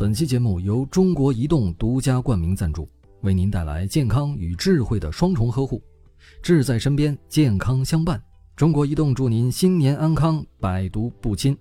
本期节目由中国移动独家冠名赞助，为您带来健康与智慧的双重呵护，智在身边，健康相伴。中国移动祝您新年安康，百毒不侵。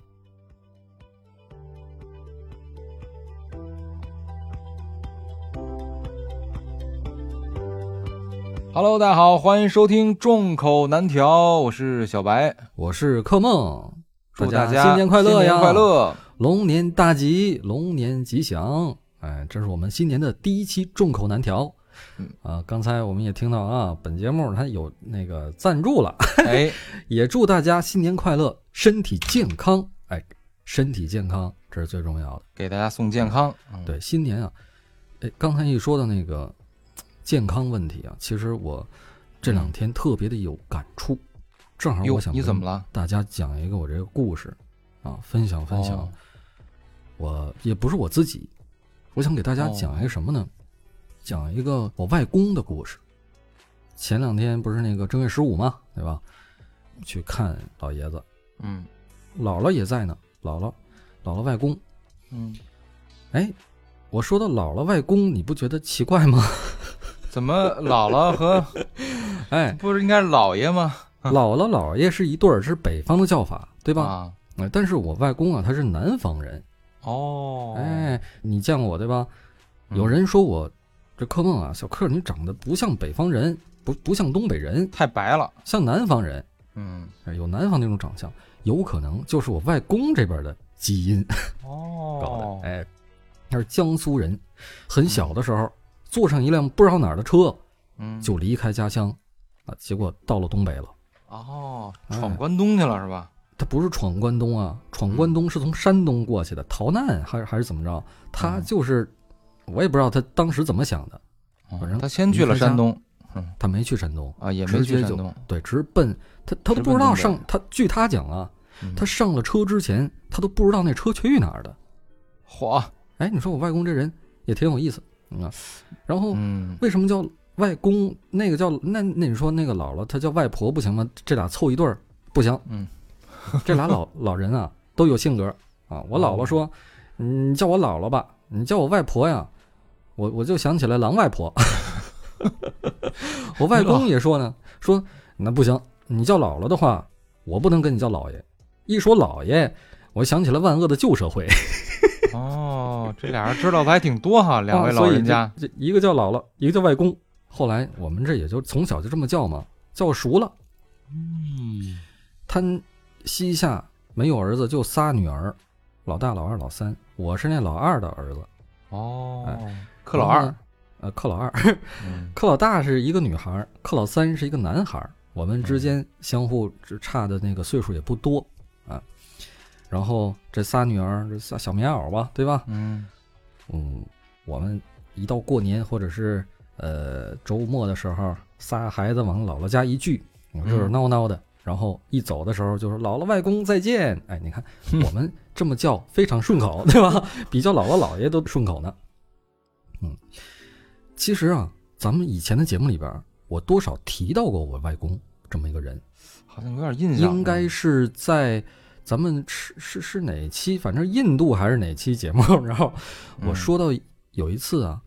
Hello，大家好，欢迎收听众口难调，我是小白，我是柯梦，祝大家新年快乐呀！新年快乐，龙年大吉，龙年吉祥。哎，这是我们新年的第一期众口难调。嗯啊，刚才我们也听到啊，本节目它有那个赞助了，哎，也祝大家新年快乐，身体健康。哎，身体健康这是最重要的。给大家送健康。嗯对，新年啊，哎，刚才一说到那个 健康问题啊，其实我这两天特别的有感触，正好哟我想跟你怎么了？大家讲一个我这个故事啊，分享分享。哦我也不是我自己，我想给大家哦讲一个什么呢？讲一个我外公的故事。前两天不是那个正月十五嘛，对吧？去看老爷子，嗯姥姥也在呢。姥姥，姥姥外公，嗯，哎，我说到姥姥外公，你不觉得奇怪吗？怎么姥姥和 哎，不是应该是姥爷吗？姥姥姥爷是一对儿，是北方的叫法，对吧？啊，哎，但是我外公啊，他是南方人。哦，哎，你见过我对吧？嗯有人说我这柯梦啊，小柯你长得不像北方人，不不像东北人，太白了。像南方人，嗯，哎有南方那种长相，有可能就是我外公这边的基因哦 搞哦的。，哎，他是江苏人，很小的时候坐上一辆不知道哪儿的车嗯，就离开家乡啊，结果到了东北了。哦，哎闯关东去了是吧？他不是闯关东啊，闯关东是从山东过去的，逃难还是还是怎么着？他嗯就是，我也不知道他当时怎么想的，哦反正他先去了山东他没去山东，啊，也没去山东。对，直奔他他都不知道上他，据他讲啊，嗯他上了车之前，他都不知道那车去哪儿的。嚯，哎，你说我外公这人也挺有意思啊。然后嗯，为什么叫外公？那个叫那那你说那个姥姥她叫外婆不行吗？这俩凑一对儿不行。嗯，这俩老老人啊都有性格啊。我姥姥说，你叫我姥姥吧，你叫我外婆呀，我我就想起来狼外婆。我外公也说呢，说那不行，你叫姥姥的话，我不能跟你叫姥爷。一说姥爷，我想起了万恶的旧社会。哦，这俩人知道的还挺多哈，两位老人家。这这一个叫姥姥，一个叫外公。后来我们这也就从小就这么叫嘛，叫熟了。嗯，他膝下没有儿子，就仨女儿，老大、老二、老三。我是那老二的儿子，哦哎，克老二呃，克老二，嗯克老大是一个女孩，克老三是一个男孩。我们之间相互只差的那个岁数也不多啊。然后这仨女儿，这仨小棉袄吧，对吧？嗯嗯，我们一到过年或者是呃周末的时候，仨孩子往姥姥家一聚，热热闹闹的。然后一走的时候就是姥姥外公再见。哎，你看我们这么叫非常顺口，对吧？比叫姥姥姥爷都顺口呢。嗯，其实啊，咱们以前的节目里边，我多少提到过我外公这么一个人，好像有点印象。应该是在咱们是是是哪期，反正印度还是哪期节目，然后我嗯说到有一次啊，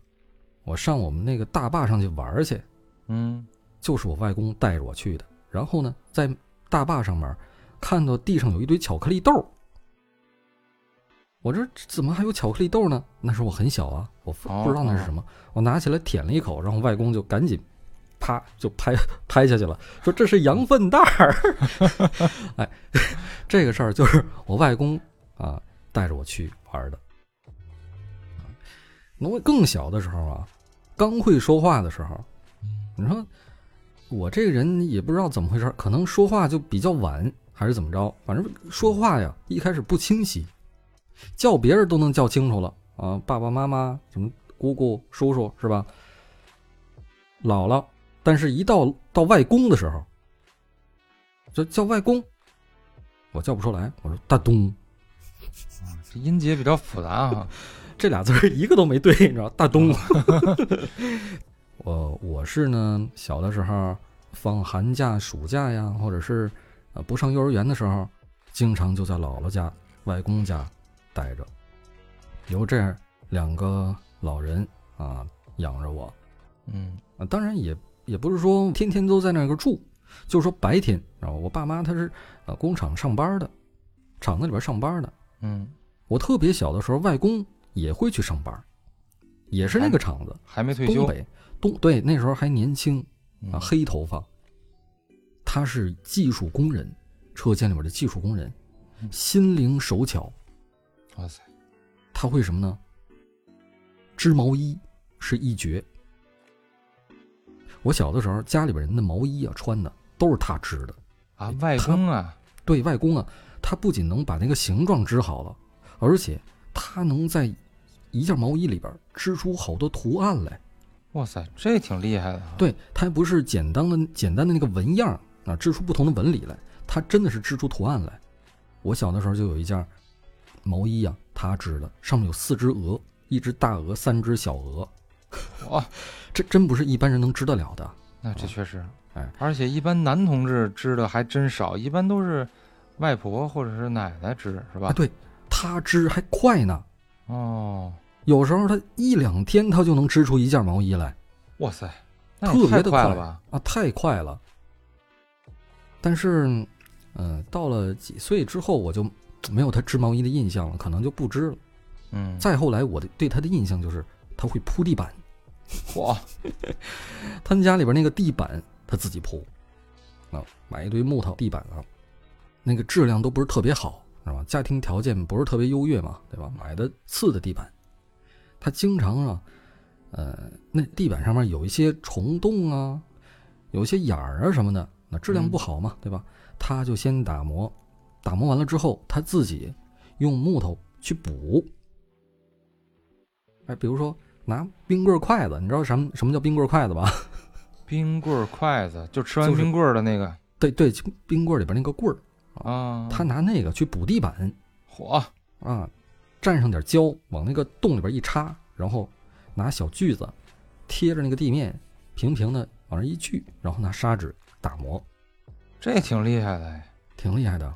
我上我们那个大坝上去玩去，嗯，就是我外公带着我去的。然后呢，在大坝上面看到地上有一堆巧克力豆，我这怎么还有巧克力豆呢？那时候我很小啊，我不知道那是什么。我拿起来舔了一口，然后外公就赶紧啪就拍拍下去了，说这是羊粪蛋儿。哎，这个事儿就是我外公啊带着我去玩的。那我更小的时候啊，刚会说话的时候，你说我这个人也不知道怎么回事，可能说话就比较晚，还是怎么着？反正说话呀，一开始不清晰，叫别人都能叫清楚了啊，爸爸妈妈什么姑姑叔叔是吧？姥姥，但是一到到外公的时候，就叫外公，我叫不出来，我说大东，这音节比较复杂啊。这俩字儿一个都没对，你知道？大东。我我是呢，小的时候放寒假、暑假呀，或者是呃不上幼儿园的时候，经常就在姥姥家、外公家待着。由这样两个老人啊养着我，嗯啊，当然也也不是说天天都在那个住，就是说白天，然后我爸妈他是呃工厂上班的，厂子里边上班的。嗯，我特别小的时候，外公也会去上班，也是那个厂子，还没退休东北东对那时候还年轻嗯啊，黑头发。他是技术工人，车间里边的技术工人，嗯心灵手巧。哇塞，他会什么呢？织毛衣是一绝。我小的时候，家里边人的毛衣啊穿的都是他织的。啊，外公啊，对外公啊，他不仅能把那个形状织好了，而且他能在一件毛衣里边织出好多图案来。哇塞，这挺厉害的啊。对，它还不是简单的简单的那个纹样啊，织出不同的纹理来，它真的是织出图案来。我小的时候就有一件毛衣啊，他织的，上面有四只鹅，一只大鹅，三只小鹅，哇，这真不是一般人能织得了的。那这确实，哎，而且一般男同志织的还真少，一般都是外婆或者是奶奶织，是吧？啊，对，他织还快呢，哦，有时候他一两天他就能织出一件毛衣来。哇塞，特别的快快了吧？啊，太快了。但是，嗯、到了几岁之后，我就没有他织毛衣的印象了，可能就不织了。嗯，再后来，我的对他的印象就是他会铺地板，哇，他们家里边那个地板他自己铺，啊，买一堆木头地板啊，那个质量都不是特别好，是吧？家庭条件不是特别优越嘛，对吧？买的次的地板，他经常啊，呃，那地板上面有一些虫洞啊，有一些眼儿啊什么的，那质量不好嘛，对吧？他就先打磨，打磨完了之后，他自己用木头去补。哎，比如说拿冰棍儿筷子，你知道什么什么叫冰棍儿筷子吧？冰棍儿筷子，就吃完冰棍儿的那个对对，冰棍儿里边那个棍儿，啊。他拿那个去补地板嚯，啊，蘸上点胶，往那个洞里边一插，然后拿小锯子贴着那个地面，平平的往那一锯，然后拿砂纸打磨，这挺厉害的哎。挺厉害的。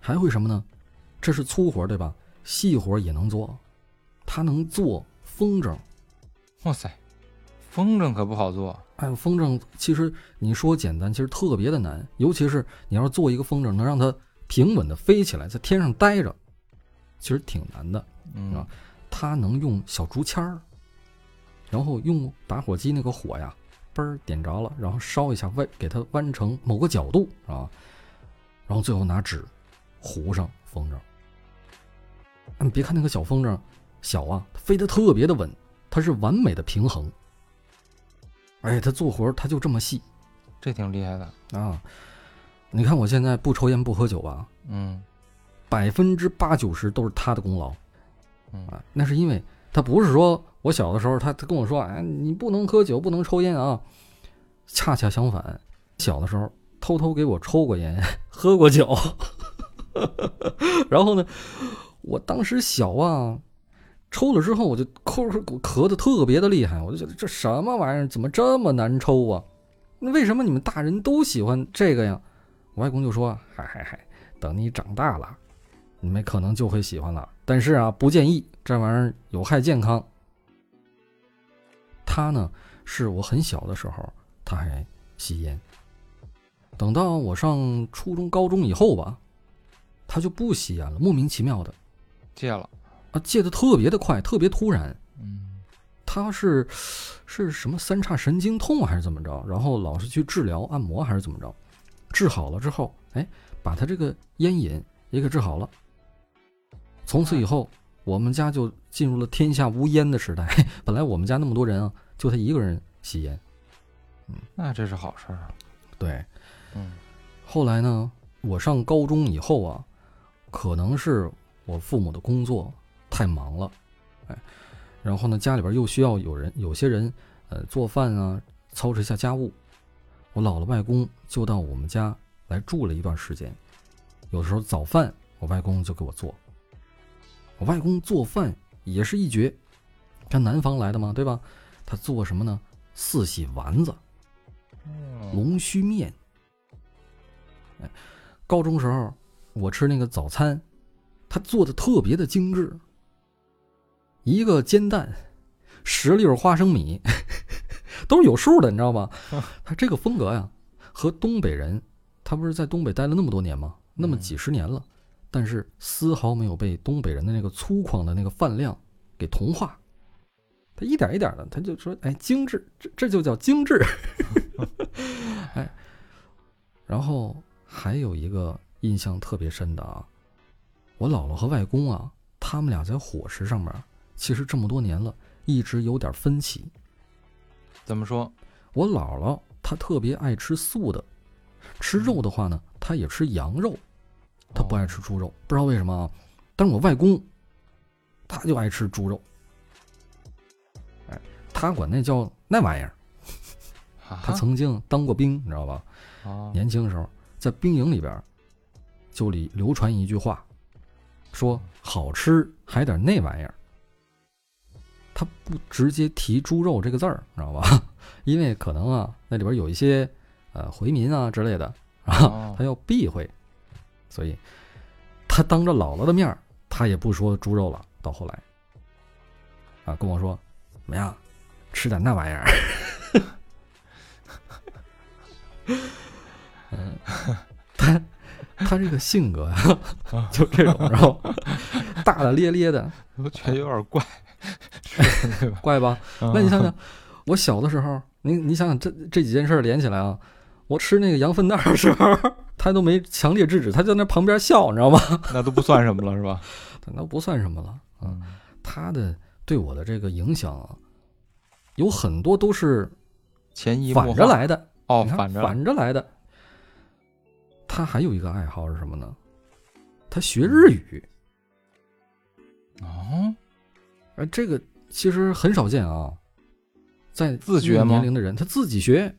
还会什么呢？这是粗活对吧？细活也能做，他能做风筝。哇塞，风筝可不好做。哎，风筝其实你说简单，其实特别的难，尤其是你要是做一个风筝，能让它平稳的飞起来，在天上待着，其实挺难的。嗯啊他能用小竹签儿，然后用打火机那个火呀，嘣儿点着了，然后烧一下弯，给它弯成某个角度啊，然后最后拿纸糊上风筝。你，别看那个小风筝小啊，它飞得特别的稳，它是完美的平衡。而且，它做活儿它就这么细这挺厉害的。啊！你看我现在不抽烟不喝酒吧，嗯百分之八九十都是他的功劳。嗯啊，那是因为他不是说我小的时候他他跟我说，哎，你不能喝酒，不能抽烟啊。恰恰相反，小的时候偷偷给我抽过烟，喝过酒。然后呢，我当时小啊，抽了之后我就咳咳咳的特别的厉害，我就觉得这什么玩意儿，怎么这么难抽啊？那为什么你们大人都喜欢这个呀？我外公就说，嗨嗨嗨，等你长大了。你们可能就会喜欢了。但是啊，不建议这玩意儿有害健康。他呢，是我很小的时候他还吸烟，等到我上初中、高中以后吧，他就不吸烟了，莫名其妙的戒了。啊，戒的特别的快，特别突然。嗯他是是什么三叉神经痛还是怎么着？然后老是去治疗按摩还是怎么着？治好了之后，哎，把他这个烟瘾也给治好了。从此以后，我们家就进入了天下无烟的时代。本来我们家那么多人啊，就他一个人吸烟。嗯那这是好事儿啊。对，嗯后来呢，我上高中以后啊，可能是我父母的工作太忙了，哎，然后呢，家里边又需要有人，有些人呃做饭啊，操持一下家务。我姥姥外公就到我们家来住了一段时间，有时候早饭我外公就给我做。我外公做饭也是一绝，他南方来的嘛，对吧？他做什么呢？四喜丸子。嗯龙须面。哎，高中时候我吃那个早餐，他做的特别的精致，一个煎蛋，十粒花生米，都是有数的，你知道吗？他这个风格呀，和东北人，他不是在东北待了那么多年吗？那么几十年了，但是丝毫没有被东北人的那个粗犷的那个饭量给同化。他一点一点的，他就说：“哎，精致，这这就叫精致。”哎，然后还有一个印象特别深的啊，我姥姥和外公啊，他们俩在伙食上面，其实这么多年了，一直有点分歧。怎么说？我姥姥她特别爱吃素的，吃肉的话呢，她也吃羊肉，她不爱吃猪肉，不知道为什么啊。但是我外公，他就爱吃猪肉。哎，他管那叫那玩意儿。他曾经当过兵，你知道吧？哦，年轻的时候在兵营里边，就里流传一句话，说好吃还得那玩意儿。他不直接提猪肉这个字儿，你知道吧？因为可能啊，那里边有一些呃回民啊之类的啊，他要避讳，所以他当着姥姥的面他也不说猪肉了。到后来啊，跟我说怎么样，吃点那玩意儿。嗯，他他这个性格呀，就这种，然后大大咧咧的，我觉得有点怪，怪吧？那你想想，我小的时候，你你想想这这几件事连起来啊，我吃那个羊粪蛋的时候，他都没强烈制止，他在那旁边笑，你知道吗？那都不算什么了，是吧？那不算什么了啊。他的对我的这个影响啊，有很多都是前移反着来的。哦，反着反着来的。他还有一个爱好是什么呢？他学日语。哦，哎，这个其实很少见啊，在自学年龄的人他自己学。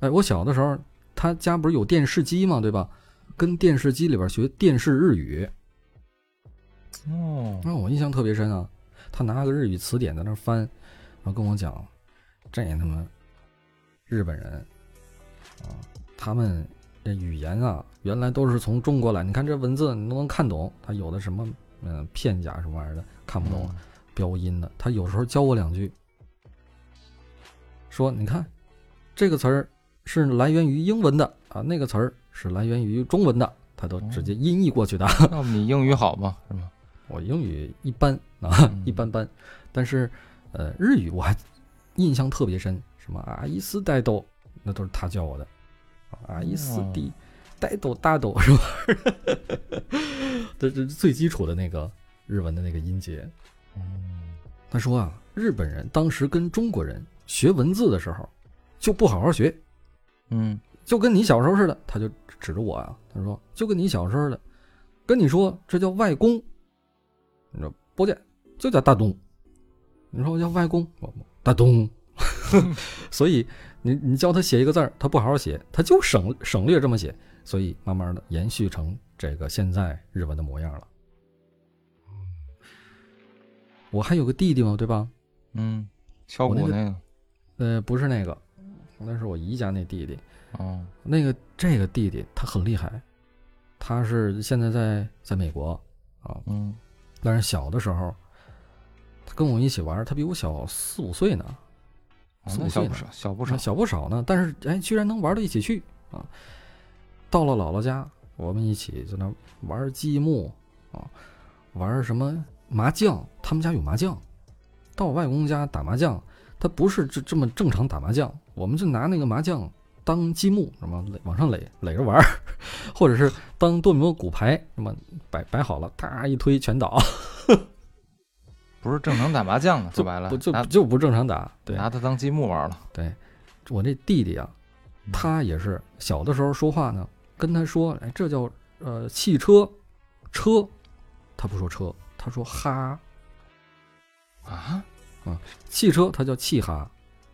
哎，我小的时候，他家不是有电视机吗，对吧？跟电视机里边学电视日语。哦，让我印象特别深啊！他拿个日语词典在那翻，然后跟我讲，这他妈。日本人，啊，他们这语言啊，原来都是从中国来。你看这文字，你都能看懂。他有的什么，嗯，片假什么玩意儿的，看不懂。标音的，他有时候教我两句，说：“你看，这个词儿是来源于英文的啊，那个词儿是来源于中文的，他都直接音译过去的。”那你英语好吗？是吗？我英语一般啊，一般般。但是，呃，日语我还印象特别深。什么阿伊斯呆豆，那都是他教我的。阿伊斯蒂呆豆大豆是吧？这是最基础的那个日文的那个音节。他说啊，日本人当时跟中国人学文字的时候，就不好好学。嗯，就跟你小时候似的，他就指着我啊，他说就跟你小时候似的，跟你说这叫外公，你说不见就叫大东。你说我叫外公，大东。所以，你你教他写一个字儿，他不好好写，他就省省略这么写，所以慢慢的延续成这个现在日文的模样了。我还有个弟弟嘛，对吧？嗯，敲鼓那个，呃，不是那个，那是我姨家那弟弟。哦，那个这个弟弟他很厉害，他是现在在在美国啊。嗯，但是小的时候，他跟我一起玩，他比我小四五岁呢。四五岁呢，小不少，小不少呢。但是，哎，居然能玩到一起去啊！到了姥姥家，我们一起在那玩积木啊，玩什么麻将？他们家有麻将。到我外公家打麻将，他不是这这么正常打麻将，我们就拿那个麻将当积木，什么垒往上垒垒着玩，或者是当多米诺骨牌，什么摆摆好了，啪一推全倒。不是正常打麻将的，说白了，就就不正常打，对，拿它当积木玩了。对，我这弟弟啊，他也是小的时候说话呢，跟他说，哎，这叫呃汽车，车，他不说车，他说哈，啊啊，汽车他叫汽哈，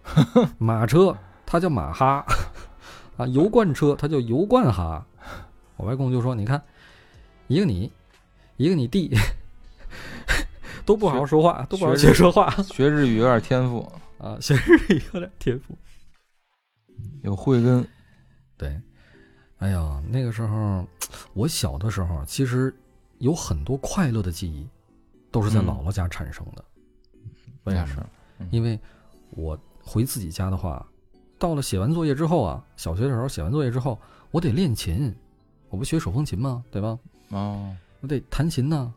马车他叫马哈，啊，油罐车他叫油罐哈。我外公就说，你看，一个你，一个你弟。都不好好说话，都不好学说话。学日语有点天赋啊，学日语有点天赋，有慧根。对，哎呀，那个时候我小的时候，其实有很多快乐的记忆，都是在嗯姥姥家产生的。为啥是？因为我回自己家的话，到了写完作业之后啊，小学的时候写完作业之后，我得练琴，我不学手风琴吗？对吧？哦，我得弹琴呢。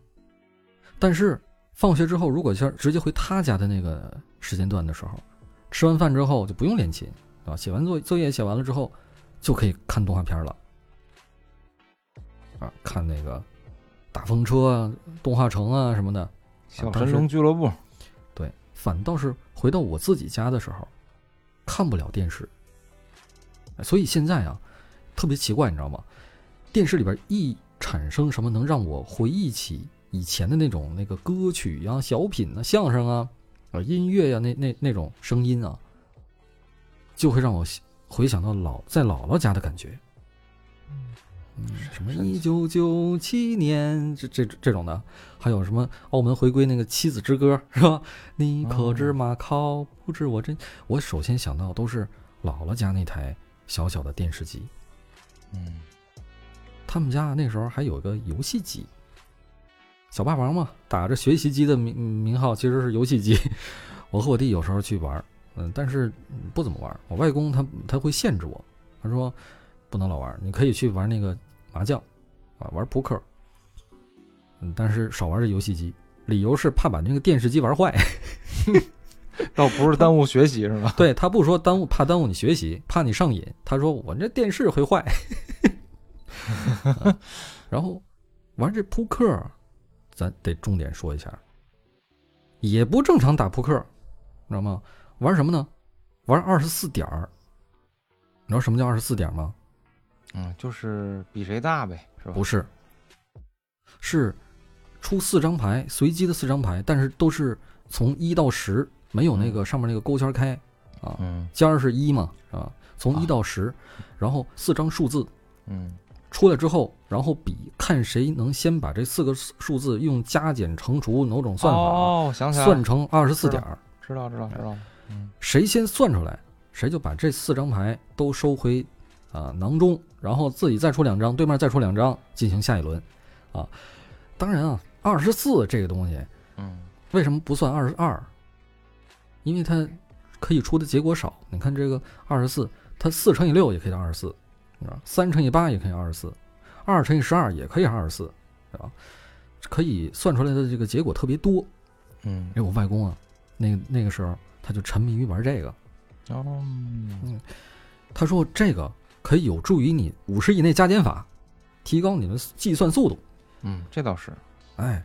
但是放学之后，如果是直接回他家的那个时间段的时候，吃完饭之后就不用练琴，对吧？写完作作业写完了之后，就可以看动画片了。啊，看那个大风车啊、动画城啊什么的。小神龙俱乐部，对，反倒是回到我自己家的时候，看不了电视。所以现在啊，特别奇怪，你知道吗？电视里边一产生什么能让我回忆起以前的那种那个歌曲呀、小品啊、相声啊、啊音乐呀、那那那种声音啊，就会让我回想到老在姥姥家的感觉。嗯，什么一九九七年这这这种的，还有什么澳门回归那个《妻子之歌》是吧？你可知马考不知我真？我首先想到都是姥姥家那台小小的电视机。嗯，他们家那时候还有个游戏机，小霸王嘛，打着学习机的名名号，其实是游戏机。我和我弟有时候去玩，嗯，但是不怎么玩。我外公他他会限制我，他说不能老玩，你可以去玩那个麻将，啊，玩扑克，嗯，但是少玩这游戏机。理由是怕把那个电视机玩坏。倒不是耽误学习是吧？对他不说耽误，怕耽误你学习，怕你上瘾。他说我这电视会坏。啊 然后玩这扑克，咱得重点说一下，也不正常打扑克，知道吗？玩什么呢？玩二十四点儿。你知道什么叫二十四点吗？嗯，就是比谁大呗，是吧？不是，是出四张牌，随机的四张牌，但是都是从一到十，没有那个上面那个勾圈开啊。嗯。尖儿是一嘛，啊，从一啊。到十，然后四张数字嗯。出来之后，然后比看谁能先把这四个数数字用加减乘除某种算法、哦，想起来算成二十四点儿，知道知道知道，嗯。谁先算出来，谁就把这四张牌都收回啊囊中，然后自己再出两张，对面再出两张，进行下一轮啊。当然啊，二十四这个东西嗯为什么不算二十二？因为它可以出的结果少。你看这个二十四，它四乘以六也可以二十四，啊，三乘以八也可以二十四，二乘以十二也可以二十四，对吧？可以算出来的这个结果特别多。嗯因为我外公啊，那那个时候他就沉迷于玩这个，哦，他说这个可以有助于你五十以内加减法，提高你的计算速度。嗯，这倒是，哎，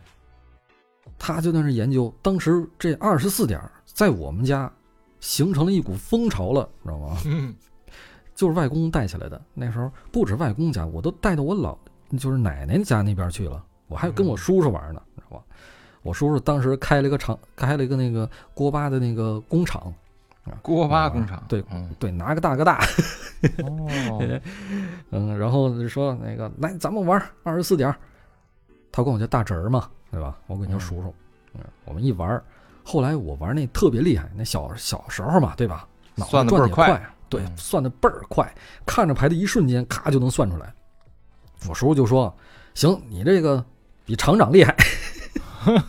他就在那儿研究，当时这二十四点在我们家形成了一股风潮了，知道吗？嗯 就是外公带起来的。那时候不止外公家，我都带到我老就是奶奶家那边去了。我还跟我叔叔玩呢，知道吧？我叔叔当时开了一个厂，开了一个那个锅巴的那个工厂，锅巴工厂，对嗯对，拿个大哥大，哦，嗯，然后就说那个来咱们玩二十四点，他管我叫大侄儿嘛，对吧？我管你叫叔叔，嗯，我们一玩，后来我玩那特别厉害，那小小时候嘛，对吧？脑子算得也快，快对，嗯算的倍儿快，看着牌的一瞬间，咔就能算出来。我叔叔就说：“行，你这个比厂长厉害。”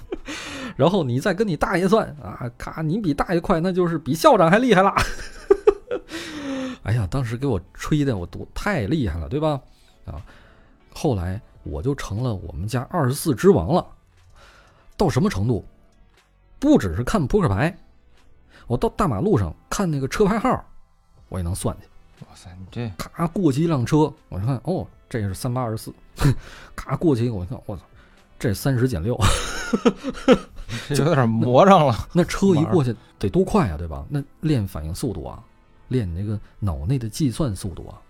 然后你再跟你大爷算啊，咔，你比大爷快，那就是比校长还厉害了。哎呀，当时给我吹的我多太厉害了，对吧？啊，后来我就成了我们家二十四之王了。到什么程度？不只是看扑克牌，我到大马路上看那个车牌号，我也能算去。哇塞，你这咔过去一辆车，我一看哦，这是三八二十四，咔过去一个，我一看我操，这三十减六，就有点魔怔了，那车一过去得多快啊，对吧？那练反应速度啊，练你那个脑内的计算速度啊。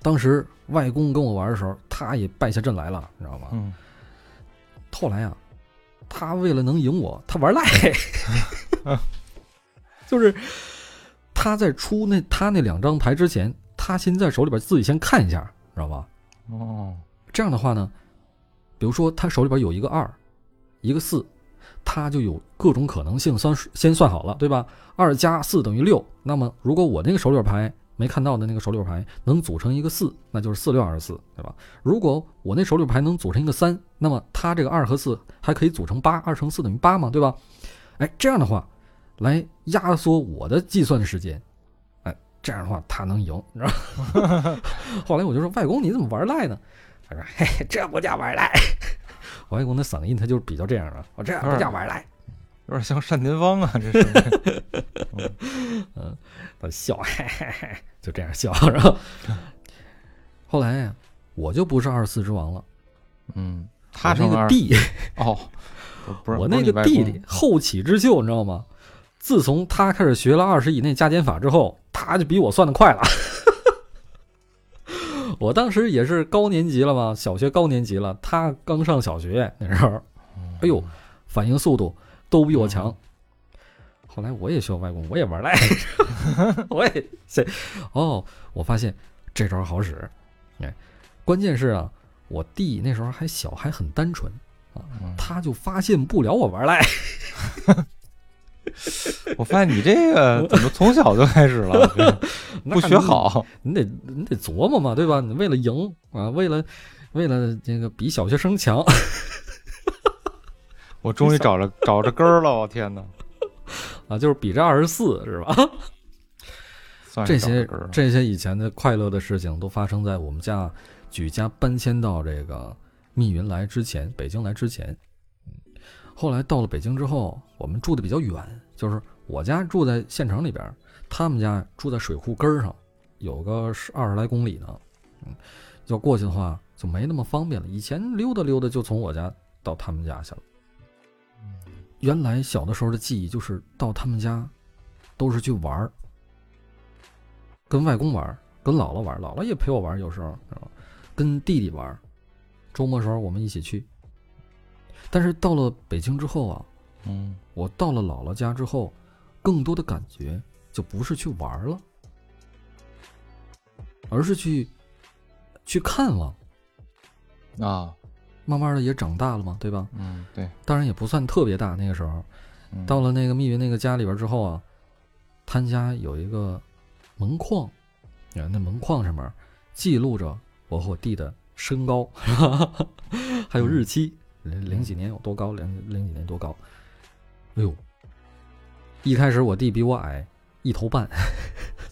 当时外公跟我玩的时候，他也败下阵来了，你知道吗？嗯后来啊，他为了能赢我，他玩赖，就是他在出那他那两张牌之前，他先在手里边自己先看一下，知道吧？哦，这样的话呢，比如说他手里边有一个二，一个四，他就有各种可能性算先算好了，对吧？二加四等于六。那么如果我那个手里牌没看到的那个手里牌能组成一个四，那就是四六二十四，对吧？如果我那手里牌能组成一个三，那么它这个二和四还可以组成八，二乘四等于八嘛，对吧？哎，这样的话来压缩我的计算时间，哎，这样的话他能赢，你知道吗？后来我就说外公你怎么玩赖呢？他说嘿，这不叫玩赖。外公的嗓音他就是比较这样的，我这样不叫玩来。有点像单田芳啊，这是。嗯，他笑，嘿嘿嘿，就这样笑，然后 后来我就不是二十四之王了。嗯，他那个弟哦，不是我那个弟弟后起之秀，你知道吗？自从他开始学了二十以内加减法之后，他就比我算的快了。我当时也是高年级了嘛，小学高年级了，他刚上小学那时候，哎呦，反应速度。都比我强。后来我也学外公，我也玩赖，我也谁哦，我发现这招好使。哎，关键是啊，我弟那时候还小，还很单纯啊，他就发现不了我玩赖。我发现你这个怎么从小就开始了？不学好，你得你得琢磨嘛，对吧？你为了赢啊，为了为了这个比小学生强。我终于找着找着根儿了！我天哪，啊，就是比这二十四是吧？这些这些以前的快乐的事情都发生在我们家举家搬迁到这个密云来之前，北京来之前。后来到了北京之后，我们住的比较远，就是我家住在县城里边，他们家住在水库根儿上，有个十二十来公里呢。嗯，要过去的话就没那么方便了。以前溜达溜达就从我家到他们家去了。原来小的时候的记忆就是到他们家，都是去玩儿，跟外公玩儿，跟姥姥玩儿，姥姥也陪我玩儿，有时候，跟弟弟玩儿，周末时候我们一起去。但是到了北京之后啊，嗯，我到了姥姥家之后，更多的感觉就不是去玩了，而是去去看望啊。慢慢的也长大了嘛，对吧？嗯，对。当然也不算特别大，那个时候，到了那个密云那个家里边之后啊，他家有一个门框，啊，那门框上面记录着我和我弟的身高，还有日期，零几年有多高，零零几年多高。哎呦，一开始我弟比我矮一头半，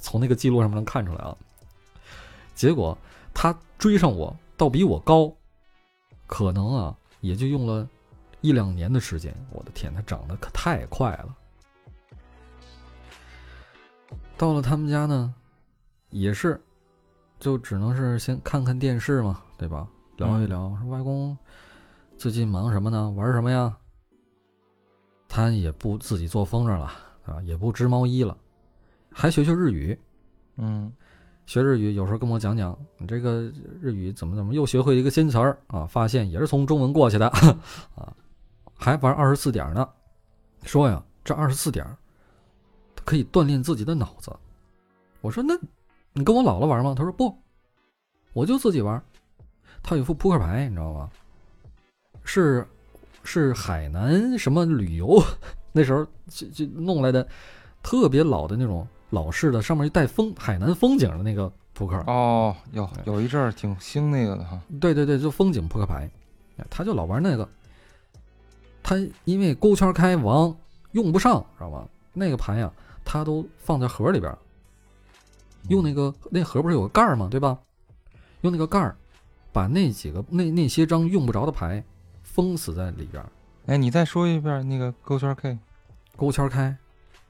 从那个记录上面能看出来啊。结果他追上我，倒比我高。可能啊，也就用了一两年的时间。我的天，他长得可太快了。到了他们家呢，也是，就只能是先看看电视嘛，对吧？聊一聊，说外公最近忙什么呢？玩什么呀？他也不自己做风筝了啊，也不织毛衣了，还学学日语。嗯。学日语有时候跟我讲讲，你这个日语怎么怎么又学会一个新词儿啊？发现也是从中文过去的 啊，还玩二十四点呢。说呀，这二十四点可以锻炼自己的脑子。我说那，你跟我姥姥玩吗？他说不，我就自己玩。他有副扑克牌，你知道吗？是是海南什么旅游 那时候就就弄来的，特别老的那种。老式的，上面一带风海南风景的那个扑克哦，有有一阵儿挺兴那个的哈。对对对，就风景扑克牌，他就老玩那个。他因为勾圈开王用不上，知道吧？那个牌呀，他都放在盒里边，用那个那盒不是有个盖儿吗？对吧？用那个盖儿把那几个那那些张用不着的牌封死在里边。哎，你再说一遍那个勾圈 K，勾圈开。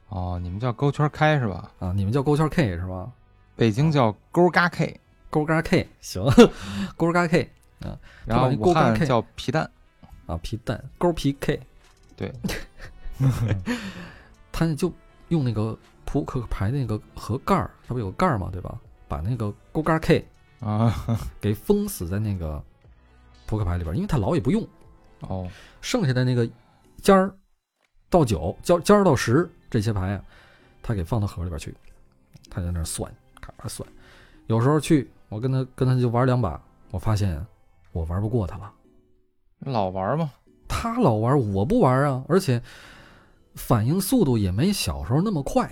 哦，你们叫勾圈开是吧？啊，你们叫勾圈 K 是吧？北京叫勾嘎 K，勾嘎 K 行，勾嘎 K 啊。然后武汉叫皮蛋，啊皮蛋勾皮 K，对。他就用那个扑克牌那个盒盖儿，它不有个盖儿嘛？对吧？把那个勾嘎 K 啊 给封死在那个扑克牌里边，因为他老也不用。哦，剩下的那个尖儿到九，尖尖儿到十。这些牌啊，他给放到盒里边去，他在那算，咔咔算。有时候去，我跟他跟他就玩两把，我发现我玩不过他了。老玩吗？他老玩，我不玩啊。而且反应速度也没小时候那么快，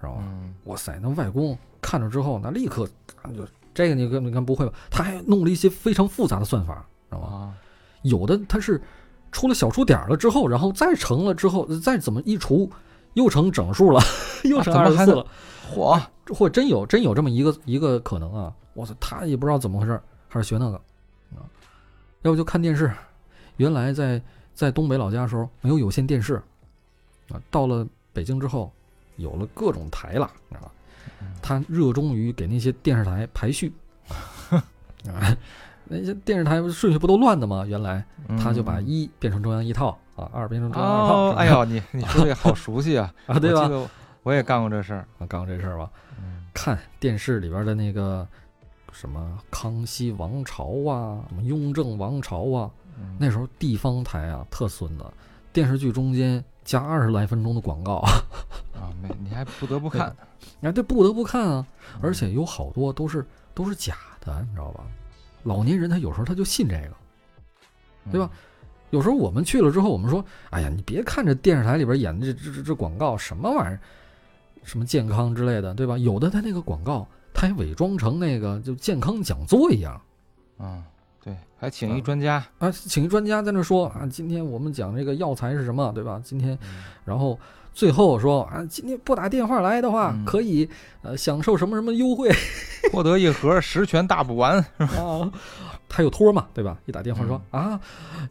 知知道吗？嗯哇塞，那外公看着之后，那立刻啊就这个你看你看不会吧？他还弄了一些非常复杂的算法，知道吗？啊，有的他是出了小数点了之后，然后再乘了之后，再怎么一除，又成整数了，又成二十四了，嚯，或真有真有这么一个一个可能啊！我操，他也不知道怎么回事，还是学那个啊，要不就看电视。原来在在东北老家的时候没有有线电视啊，到了北京之后有了各种台了，知道吧？他热衷于给那些电视台排序 啊，那些电视台顺序不都乱的吗？原来他就把嗯一变成中央一套啊，二变成中央二套，哦，哎呦，你你说这个好熟悉啊，啊，对吧？我我也干过这事儿。啊，干过这事儿吧？嗯看电视里边的那个什么康熙王朝啊，什么雍正王朝啊，嗯那时候地方台啊特孙子，电视剧中间加二十来分钟的广告，啊，没，你还不得不看，哎，这不得不看啊，嗯而且有好多都是都是假的，你知道吧？老年人他有时候他就信这个，对吧？有时候我们去了之后，我们说，哎呀，你别看这电视台里边演的这这这这广告什么玩意儿，什么健康之类的，对吧？有的他那个广告，他还伪装成那个就健康讲座一样嗯，对，还请一啊专家，啊，请一专家在那说啊，今天我们讲这个药材是什么，对吧？今天，然后最后说啊，今天不打电话来的话，嗯可以呃享受什么什么优惠 获得一盒十全大补丸。啊。他有托嘛，对吧？一打电话说、啊，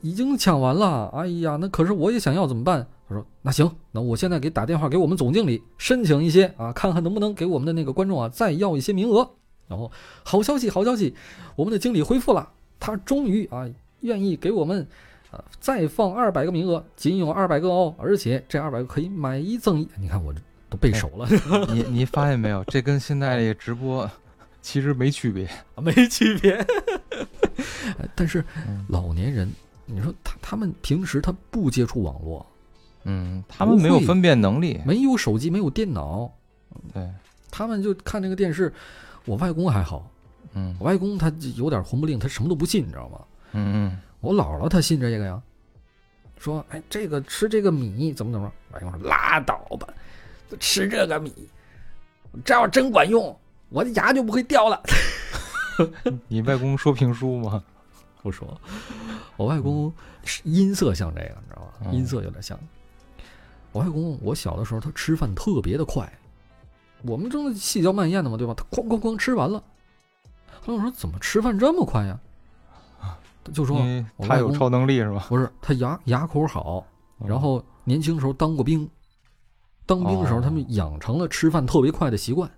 已经抢完了，哎呀，那可是我也想要怎么办？他说那行，那我现在给打电话给我们总经理申请一些啊，看看能不能给我们的那个观众啊再要一些名额。然后好消息，好消息，我们的经理恢复了，他终于啊愿意给我们啊再放二百个名额，仅有二百个哦，而且这二百个可以买一赠一。你看我这都背熟了，你你发现没有？这跟现在这个直播 其实没区别。没区别。哎 但是嗯老年人，你说他他们平时他不接触网络，嗯，他们没有分辨能力。没有手机，没有电脑，对，他们就看那个电视。我外公还好，嗯我外公他有点魂不吝，他什么都不信，你知道吗？嗯嗯我姥姥她信这个呀，说哎这个吃这个米怎么怎么着？外公说拉倒吧，吃这个米，这要真管用，我的牙就不会掉了。嗯，你外公说评书吗？不说，我外公音色像这个，你知道吗？嗯音色有点像。我外公，我小的时候他吃饭特别的快，我们正在细嚼慢咽的嘛，对吧？他哐哐哐吃完了。后来我说怎么吃饭这么快呀？他就说他有超能力是吧？不是他牙牙口好，嗯然后年轻时候当过兵，当兵的时候哦。他们养成了吃饭特别快的习惯，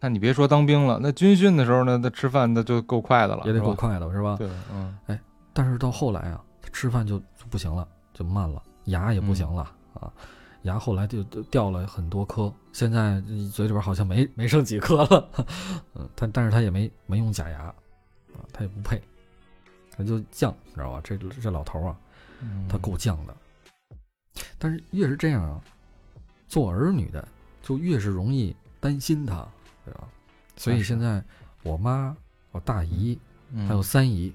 那你别说当兵了，那军训的时候呢，那吃饭那就够快的了，也得够快的，是吧？对，嗯。哎但是到后来啊，他吃饭就就不行了，就慢了，牙也不行了、啊，牙后来就就掉了很多颗，现在嘴里边好像没没剩几颗了，嗯，但但是他也没没用假牙，啊，他也不配，他就犟，你知道吧？这这老头啊，嗯，他够犟的，但是越是这样啊，做儿女的就越是容易担心他，对吧？所以现在我妈、我大姨嗯还有三姨，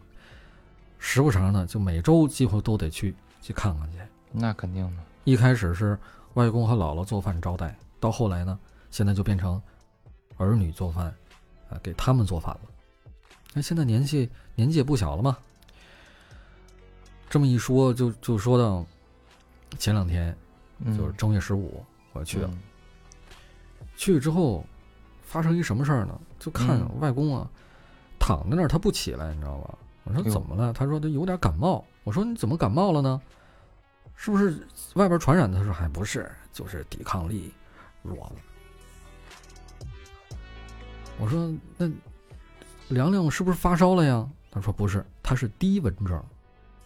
时不常的就每周几乎都得去去看看去。那肯定的，一开始是外公和姥姥做饭招待，到后来呢，现在就变成儿女做饭，啊，给他们做饭了。那现在年纪年纪也不小了嘛。这么一说，就就说到前两天，嗯就是正月十五，我去了。嗯去了之后，发生一什么事儿呢？就看嗯外公啊，躺在那儿，他不起来，你知道吧？我说怎么了？他说他有点感冒。我说你怎么感冒了呢？是不是外边传染的？他说还不是，就是抵抗力弱了。我说那凉凉是不是发烧了呀？他说不是，他是低温症，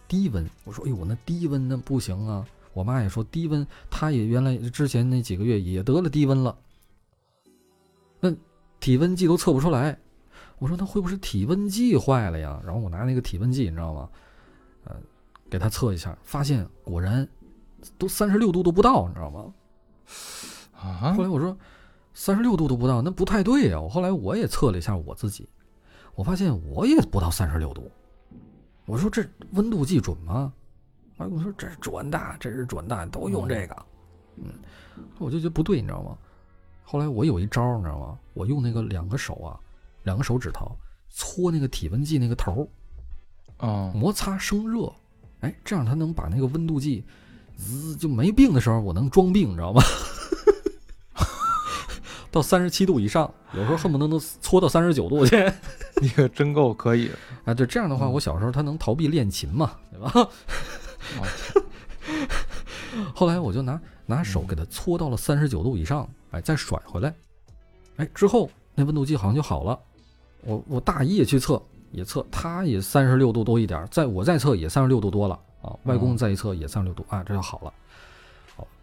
低温。我说哎呦，我那低温那不行啊。我妈也说低温，她也原来之前那几个月也得了低温了。那体温计都测不出来，我说那会不会是体温计坏了呀？然后我拿那个体温计，你知道吗？呃，给他测一下，发现果然都三十六度都不到，你知道吗？啊后，来我说三十六度都不到，那不太对呀、我后来我也测了一下我自己，我发现我也不到三十六度。我说这温度计准吗？哎，我说这是准的，这是准的，都用这个。嗯，我就觉得不对，你知道吗？后来我有一招，你知道吗？我用那个两个手啊，两个手指头搓那个体温计那个头儿，哦，摩擦生热，哎，这样它能把那个温度计，滋就没病的时候我能装病，你知道吗？到三十七度以上，有时候恨不得能搓到三十九度去。你可真够可以的。啊，对，这样的话，嗯我小时候他能逃避练琴嘛，对吧？哦 后来我就拿拿手给他搓到了三十九度以上，哎，再甩回来，哎，之后那温度计好像就好了。我我大姨也去测，也测，她也三十六度多一点儿，再我再测也三十六度多了啊。外公嗯再一测也三十六度啊，这就好了。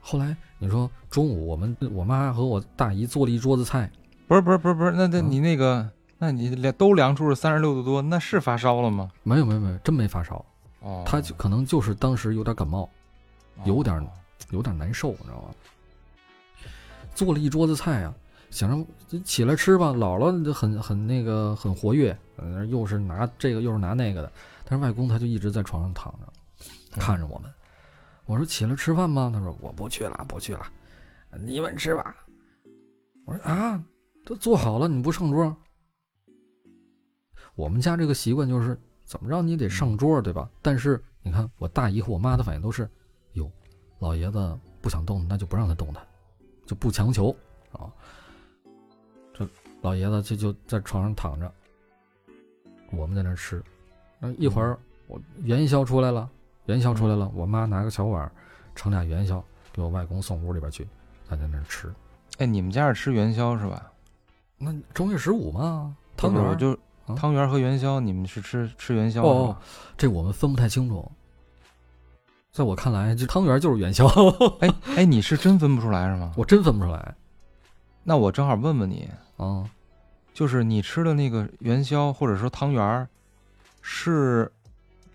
好，后来你说中午我们我妈和我大姨做了一桌子菜，不是不是不是不是，那那嗯你那个，那你量都量出是三十六度多，那是发烧了吗？没有没有没有，真没发烧，哦，他就可能就是当时有点感冒，有点哦有点难受，你知道吗？做了一桌子菜啊，想让起来吃吧。姥姥就很很那个很活跃，呃，又是拿这个又是拿那个的，但是外公他就一直在床上躺着，看着我们。我说起来吃饭吗？他说我不去了，不去了，你们吃吧。我说啊，都做好了，你不上桌？我们家这个习惯就是怎么着你得上桌，对吧？但是你看我大姨和我妈的反应都是，哟，老爷子不想动，那就不让他动弹，就不强求啊。这老爷子就就在床上躺着，我们在那儿吃。那一会儿我元宵出来了，元宵出来了，我妈拿个小碗盛俩元宵给我外公送屋里边去，他在那儿吃。哎，你们家是吃元宵是吧？那正月十五嘛，汤圆就啊汤圆和元宵，你们是吃吃元宵哦？这我们分不太清楚。在我看来，这汤圆就是元宵，哎哎，你是真分不出来是吗？我真分不出来那我正好问问你，啊。就是你吃的那个元宵或者说汤圆，是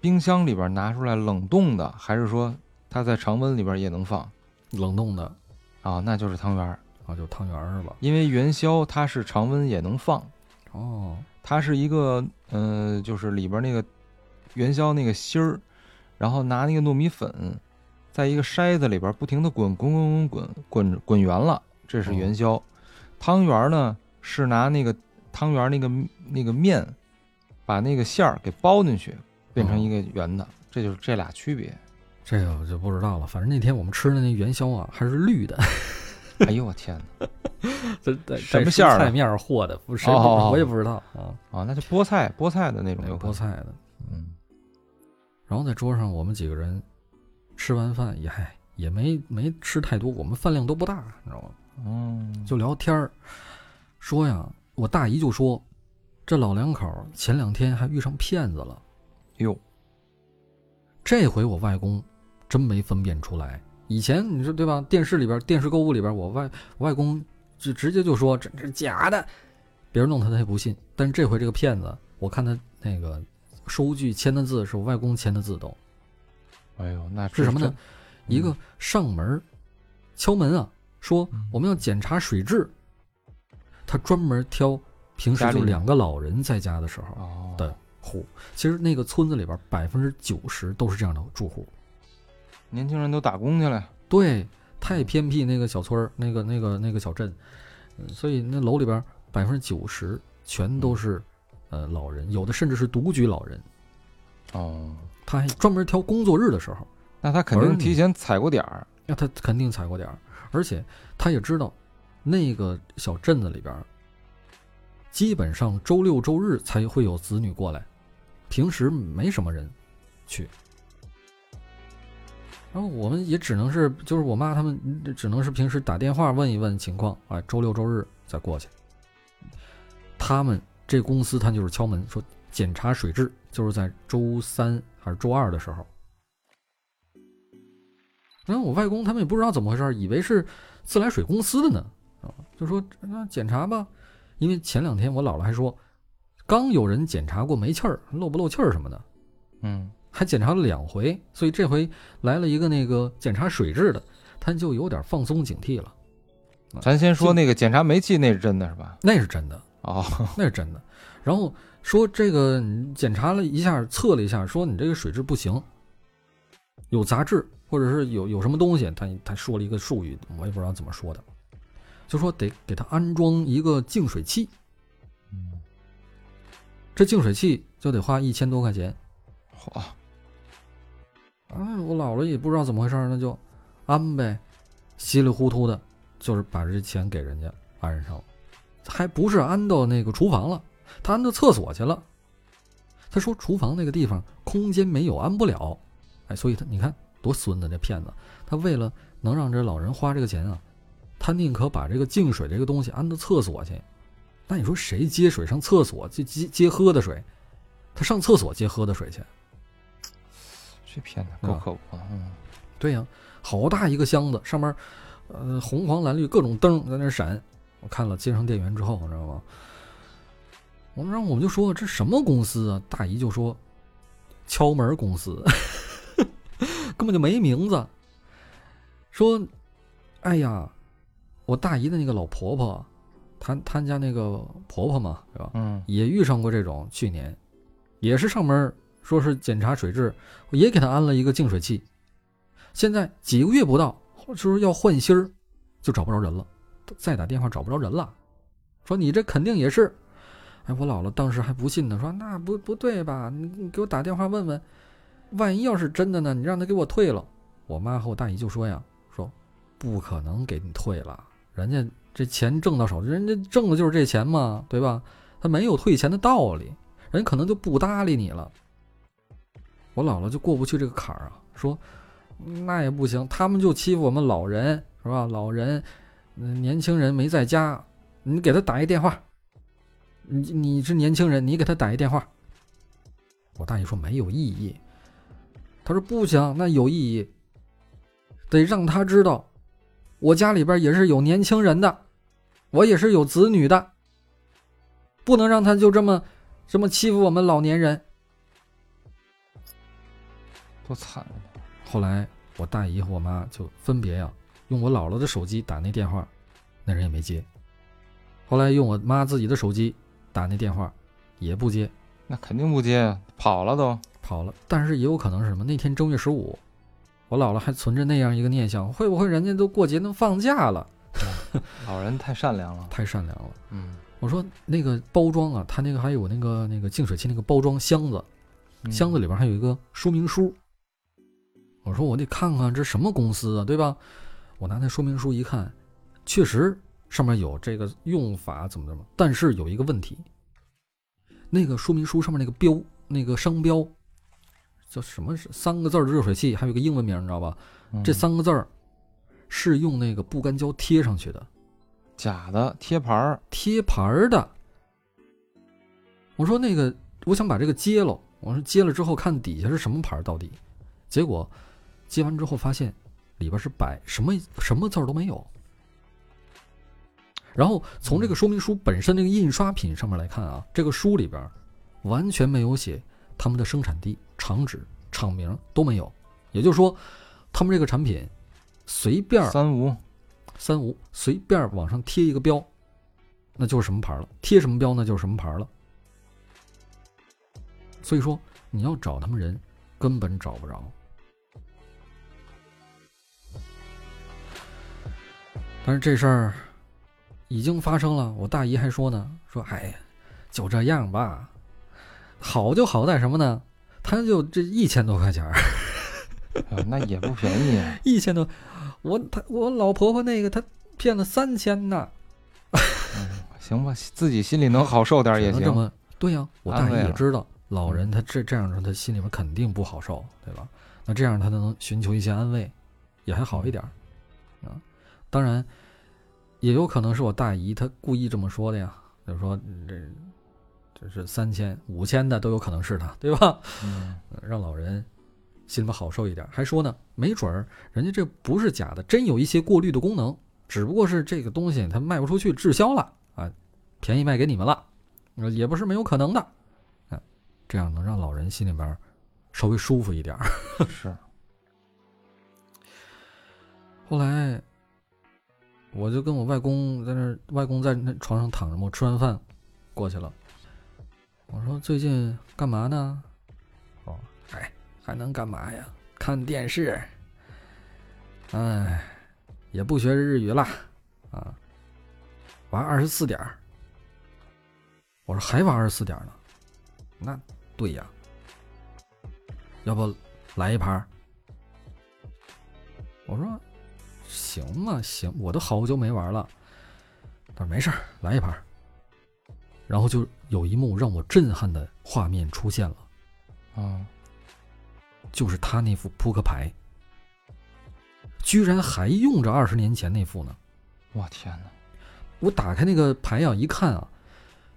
冰箱里边拿出来冷冻的，还是说它在常温里边也能放？冷冻的啊，那就是汤圆儿，啊，就汤圆儿是吧？因为元宵它是常温也能放，哦，它是一个呃，就是里边那个元宵那个芯儿，然后拿那个糯米粉，在一个筛子里边不停的滚滚滚滚滚滚滚圆了，这是元宵。汤圆儿呢是拿那个汤圆儿那个那个面，把那个馅儿给包进去，变成一个圆的，这就是这俩区别。这个我就不知道了。反正那天我们吃的那元宵啊，还是绿的，哎呦我天哪！这带 什么馅儿菜面儿和的，不是谁哦我也不知道啊。啊，那就菠菜菠菜的那种有菠菜的，嗯，然后在桌上我们几个人吃完饭也嗨也没没吃太多，我们饭量都不大，你知道吗？嗯，就聊天儿，说呀，我大姨就说，这老两口前两天还遇上骗子了。哟，这回我外公真没分辨出来。以前你说对吧？电视里边、电视购物里边，我外我外公就直接就说这这是假的，别人弄他他也不信。但是这回这个骗子，我看他那个收据签的字是我外公签的字都，哎呦，那是什么呢真？一个上门敲门啊，说嗯我们要检查水质，他专门挑平时就两个老人在家的时候哦，对户。其实那个村子里边百分之九十都是这样的住户。年轻人都打工去了。对，太偏僻那个小村儿，那个那个那个小镇，嗯所以那楼里边百分之九十全都是呃老人，有的甚至是独居老人。哦，他还专门挑工作日的时候，那他肯定提前踩过点儿。那他肯定踩过点儿，而且他也知道那个小镇子里边，基本上周六周日才会有子女过来，平时没什么人去。然后我们也只能是，就是我妈他们只能是平时打电话问一问情况，哎，周六周日再过去。他们这公司他就是敲门说检查水质，就是在周三还是周二的时候。然后我外公他们也不知道怎么回事，以为是自来水公司的呢，啊，就说那检查吧，因为前两天我姥姥还说，刚有人检查过煤气儿漏不漏气儿什么的，嗯，还检查了两回，所以这回来了一个那个检查水质的，他就有点放松警惕了。咱先说那个检查煤气，那是真的是吧？那是真的，哦，那是真的。然后说这个你检查了一下，测了一下，说你这个水质不行，有杂质或者是有有什么东西，他他说了一个术语，我也不知道怎么说的。就说得给他安装一个净水器，嗯，这净水器就得花一千多块钱。嚯，啊，我姥姥也不知道怎么回事儿，那就安呗，稀里糊涂的，就是把这钱给人家安上了，还不是安到那个厨房了，他安到厕所去了。他说厨房那个地方空间没有，安不了，哎，所以他你看多孙子这骗子，他为了能让这老人花这个钱啊，他宁可把这个净水这个东西安到厕所去。那你说谁接水上厕所就接接喝的水？他上厕所接喝的水去？这骗子够可恶啊！嗯，对呀、好大一个箱子，上面呃红黄蓝绿各种灯在那闪。我看了接上电源之后，你知道吗？我们然后我们就说这什么公司啊？大姨就说敲门公司，根本就没名字。说，哎呀，我大姨的那个老婆婆，她她家那个婆婆嘛，对吧？嗯，也遇上过这种，去年也是上门说是检查水质，也给他安了一个净水器。现在几个月不到，说要换芯儿，就找不着人了，再打电话找不着人了，说你这肯定也是。哎，我姥姥当时还不信呢，说那不不对吧？你你给我打电话问问，万一要是真的呢？你让他给我退了。我妈和我大姨就说呀，说不可能给你退了，人家这钱挣到手，人家挣的就是这钱嘛，对吧？他没有退钱的道理，人可能就不搭理你了。我姥姥就过不去这个坎儿啊，说那也不行，他们就欺负我们老人，是吧？老人，年轻人没在家，你给他打一电话。你你是年轻人，你给他打一电话。我大爷说没有意义，他说不行，那有意义，得让他知道，我家里边也是有年轻人的，我也是有子女的，不能让他就这么这么欺负我们老年人。多惨啊！后来我大姨和我妈就分别呀、用我姥姥的手机打那电话，那人也没接。后来用我妈自己的手机打那电话，也不接，那肯定不接啊，跑了都。跑了。但是也有可能是什么？那天正月十五，我姥姥还存着那样一个念想，会不会人家都过节能放假了？老人太善良了。太善良了。嗯，我说那个包装啊，他那个还有那个那个净水器那个包装箱子，嗯箱子里边还有一个说明书。我说我得看看这什么公司啊，对吧？我拿那说明书一看，确实上面有这个用法怎么怎么，但是有一个问题，那个说明书上面那个标那个商标叫什么？三个字的热水器，还有一个英文名，你知道吧？嗯这三个字儿是用那个不干胶贴上去的。假的贴牌儿，贴牌儿的。我说那个，我想把这个揭了。我说揭了之后看底下是什么牌儿到底，结果揭完之后发现里边是白，什么什么字儿都没有。然后从这个说明书本身那个印刷品上面来看啊，这个书里边完全没有写他们的生产地、厂址、厂名都没有，也就是说，他们这个产品随便三无。三无随便往上贴一个标，那就是什么牌了；贴什么标，那就是什么牌了。所以说，你要找他们人，根本找不着。但是这事儿已经发生了，我大姨还说呢，说哎呀，就这样吧，好就好在什么呢？他就这一千多块钱儿，啊那也不便宜啊。一千多，我他我老婆婆那个她骗了三千呢，嗯，行吧，自己心里能好受点也行。这么对呀、我大姨安慰了也知道，老人他这这样说，他心里面肯定不好受，对吧？那这样他能寻求一些安慰，也还好一点儿啊。当然，也有可能是我大姨她故意这么说的呀，就是说嗯这这是三千、五千的都有可能是他，对吧？嗯，让老人心里边好受一点。还说呢，没准儿人家这不是假的，真有一些过滤的功能，只不过是这个东西它卖不出去，滞销了啊，便宜卖给你们了，也不是没有可能的。啊，这样能让老人心里边稍微舒服一点。是。后来，我就跟我外公在那，外公在那床上躺着嘛，我吃完饭过去了。我说最近干嘛呢？还能干嘛呀？看电视。哎，也不学日语啦，啊，玩二十四点。我说还玩二十四点呢，那对呀，要不来一盘？我说行嘛行，我都好久没玩了。他说没事来一盘。然后就有一幕让我震撼的画面出现了，啊，就是他那副扑克牌，居然还用着二十年前那副呢！我天哪！我打开那个牌啊，一看啊，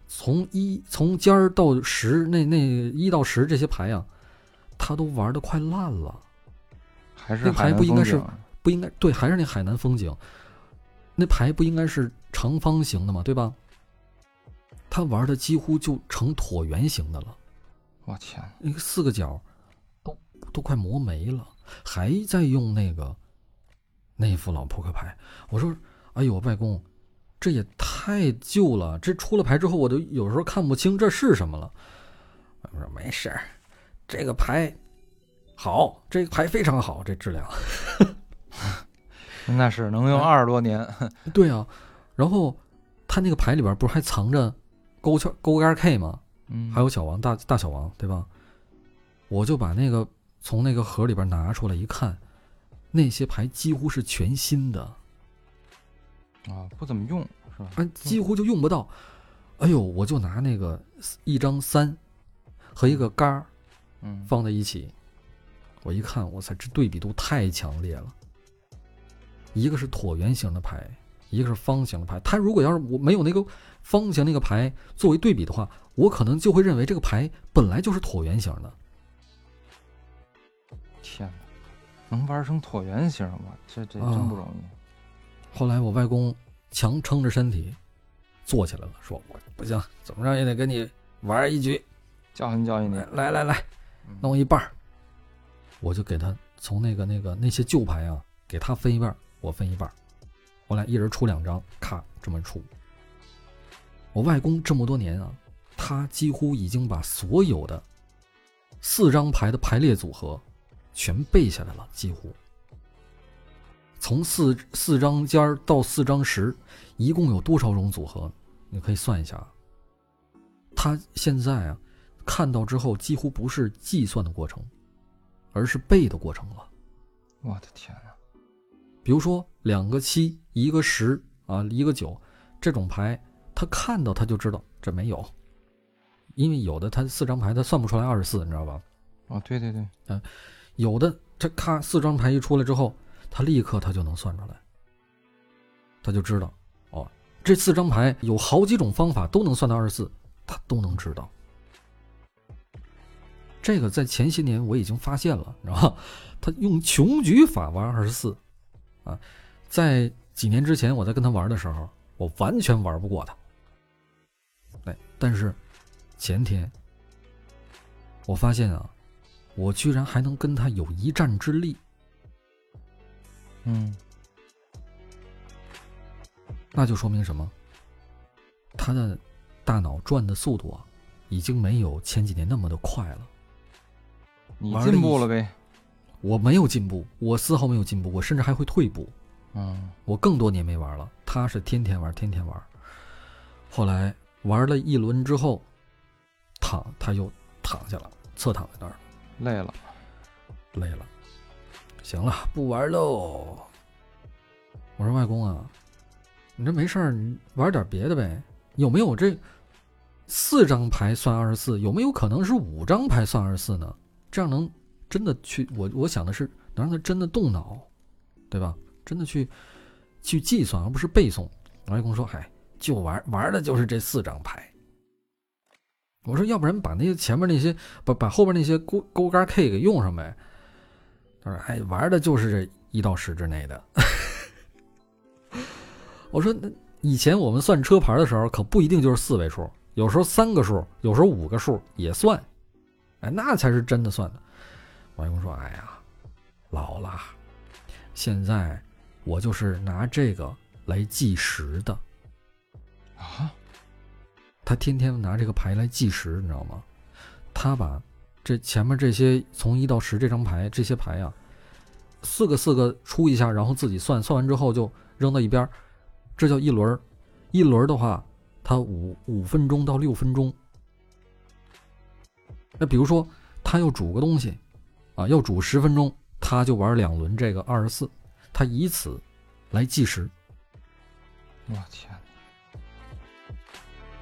从一从尖儿到十，那那一到十这些牌啊，他都玩的快烂了。还是那牌不应该是不应该对，还是那海南风景，那牌不应该是长方形的吗？对吧？他玩的几乎就成椭圆形的了，我天哪！那个四个角都都快磨没了，还在用那个那副老扑克牌。我说：“哎呦，外公，这也太旧了！这出了牌之后，我都有时候看不清这是什么了。”我说：“没事儿，这个牌好，这个牌非常好，这质量。”那是能用 哎二十多年。对啊，然后他那个牌里边不是还藏着勾圈勾杆 K 吗？嗯，还有小王大大小王，对吧？我就把那个从那个盒里边拿出来一看，那些牌几乎是全新的，啊，不怎么用是吧？啊，几乎就用不到。哎呦，我就拿那个一张三和一个杆儿嗯，放在一起，我一看，我操，这对比度太强烈了。一个是椭圆形的牌，一个是方形的牌。它如果要是我没有那个方形那个牌作为对比的话，我可能就会认为这个牌本来就是椭圆形的。天哪，能玩成椭圆形吗？这这啊真不容易。后来我外公强撑着身体坐起来了，说：“我不行，怎么着也得跟你玩一局。教训教训你来，来来弄一半儿。”我就给他从那个那个那些旧牌啊，给他分一半，我分一半儿。我俩一人出两张，咔这么出。我外公这么多年啊，他几乎已经把所有的四张牌的排列组合全背下来了，几乎。从四四张尖儿到四张十，一共有多少种组合？你可以算一下。他现在啊，看到之后几乎不是计算的过程，而是背的过程了。我的天哪！比如说两个七，一个十啊，一个九，这种牌，他看到他就知道这没有，因为有的他四张牌他算不出来二十四，你知道吧？哦，对对对，有的这咔四张牌一出来之后，他立刻他就能算出来，他就知道哦，这四张牌有好几种方法都能算到二十四，他都能知道。这个在前些年我已经发现了，你知道吧？他用穷举法玩二十四，啊，在几年之前我在跟他玩的时候，我完全玩不过他。哎，但是前天我发现啊，我居然还能跟他有一战之力。嗯，那就说明什么？他的大脑转的速度啊，已经没有前几年那么的快了。你进步了呗。我没有进步，我丝毫没有进步，我甚至还会退步。嗯，我更多年没玩了，他是天天玩，天天玩。后来玩了一轮之后，躺他又躺下了，侧躺在那儿，累了。累了。行了，不玩喽。我说外公啊，你这没事儿，你玩点别的呗。有没有这四张牌算二十四？有没有可能是五张牌算二十四呢？这样能真的去我我想的是能让他真的动脑，对吧？真的去去计算，而不是背诵。我外公说：“嗨，就玩玩的就是这四张牌。”我说：“要不然把那些前面那些，把把后边那些勾勾杆 K 给用上呗。”他说：“哎，玩的就是这一到十之内的。”我说：“那以前我们算车牌的时候，可不一定就是四位数，有时候三个数，有时候五个数也算。哎，那才是真的算的。”我外公说：“哎呀，老了，现在我就是拿这个来计时的。啊，他天天拿这个牌来计时，你知道吗？他把这前面这些从一到十这张牌这些牌啊，四个四个出一下，然后自己算，算完之后就扔到一边，这叫一轮。一轮的话，他五五分钟到六分钟。那比如说，他要煮个东西，啊，要煮十分钟，他就玩两轮这个二十四，他以此来计时。我天！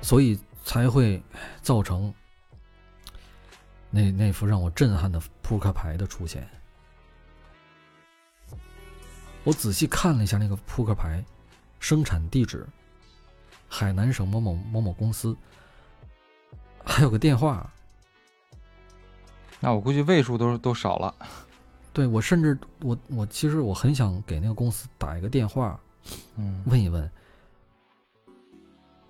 所以才会造成那那副让我震撼的扑克牌的出现。我仔细看了一下那个扑克牌，生产地址，海南省某某某某公司，还有个电话。那我估计位数都都少了。对我甚至我我其实我很想给那个公司打一个电话，嗯，问一问。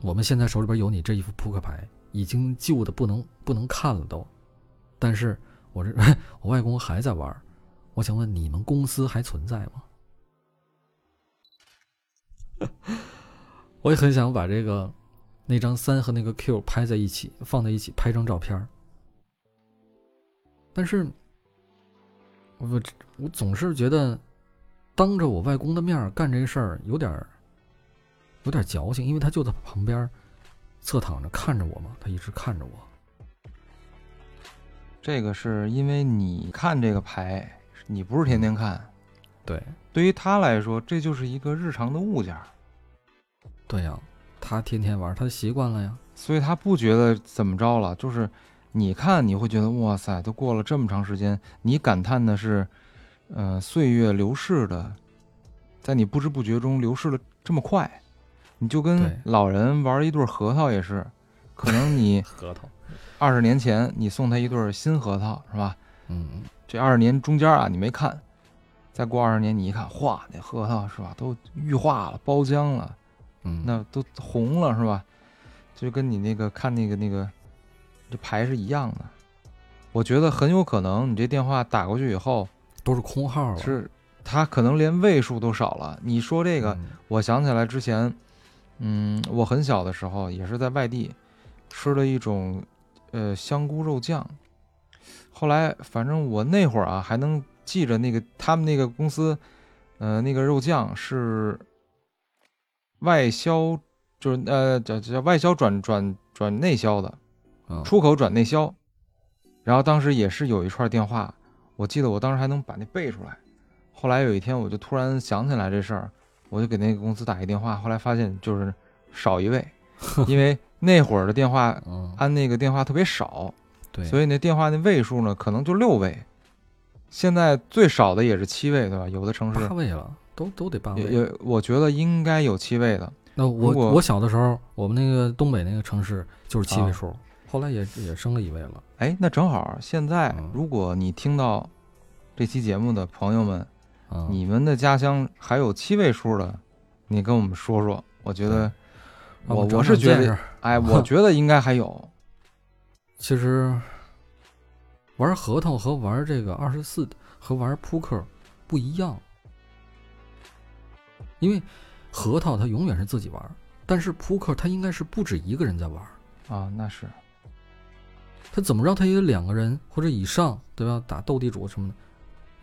我们现在手里边有你这一副扑克牌，已经旧的不能不能看了都。但是我这 我外公还在玩，我想问你们公司还存在吗？我也很想把这个那张三和那个 Q 拍在一起，放在一起拍张照片。但是，我我总是觉得当着我外公的面干这事儿有点儿。有点矫情，因为他就在旁边侧躺着看着我嘛，他一直看着我。这个是因为你看这个牌，你不是天天看，对，对于他来说，这就是一个日常的物件。对呀，他天天玩，他习惯了呀，所以他不觉得怎么着了。就是你看，你会觉得哇塞，都过了这么长时间，你感叹的是，呃，岁月流逝的，在你不知不觉中流逝的这么快。你就跟老人玩一对核桃也是，可能你 核桃二十年前你送他一对新核桃是吧？嗯，这二十年中间啊你没看，再过二十年你一看，哇，那核桃是吧都玉化了、包浆了，嗯，那都红了是吧？就跟你那个看那个那个这牌是一样的。我觉得很有可能你这电话打过去以后都是空号了，是他可能连位数都少了。你说这个，我想起来之前。嗯，我很小的时候也是在外地吃了一种呃香菇肉酱，后来反正我那会儿啊还能记着那个他们那个公司，呃那个肉酱是外销，就是呃叫叫外销转转转内销的，出口转内销，然后当时也是有一串电话，我记得我当时还能把那背出来，后来有一天我就突然想起来这事儿。我就给那个公司打一电话，后来发现就是少一位，因为那会儿的电话按那个电话特别少，对，所以那电话那位数呢可能就六位，现在最少的也是七位，对吧？有的城市八位了，都都得八位。也，我觉得应该有七位的。那我我小的时候，我们那个东北那个城市就是七位数，后来也也升了一位了。哎，那正好，现在如果你听到这期节目的朋友们。你们的家乡还有七位数的，你跟我们说说。我觉得，我我是觉得，哎，我觉得应该还有。其实，玩核桃和玩这个二十四和玩扑克不一样，因为核桃它永远是自己玩，但是扑克它应该是不止一个人在玩啊。那是，他怎么着他也有两个人或者以上，对吧？打斗地主什么的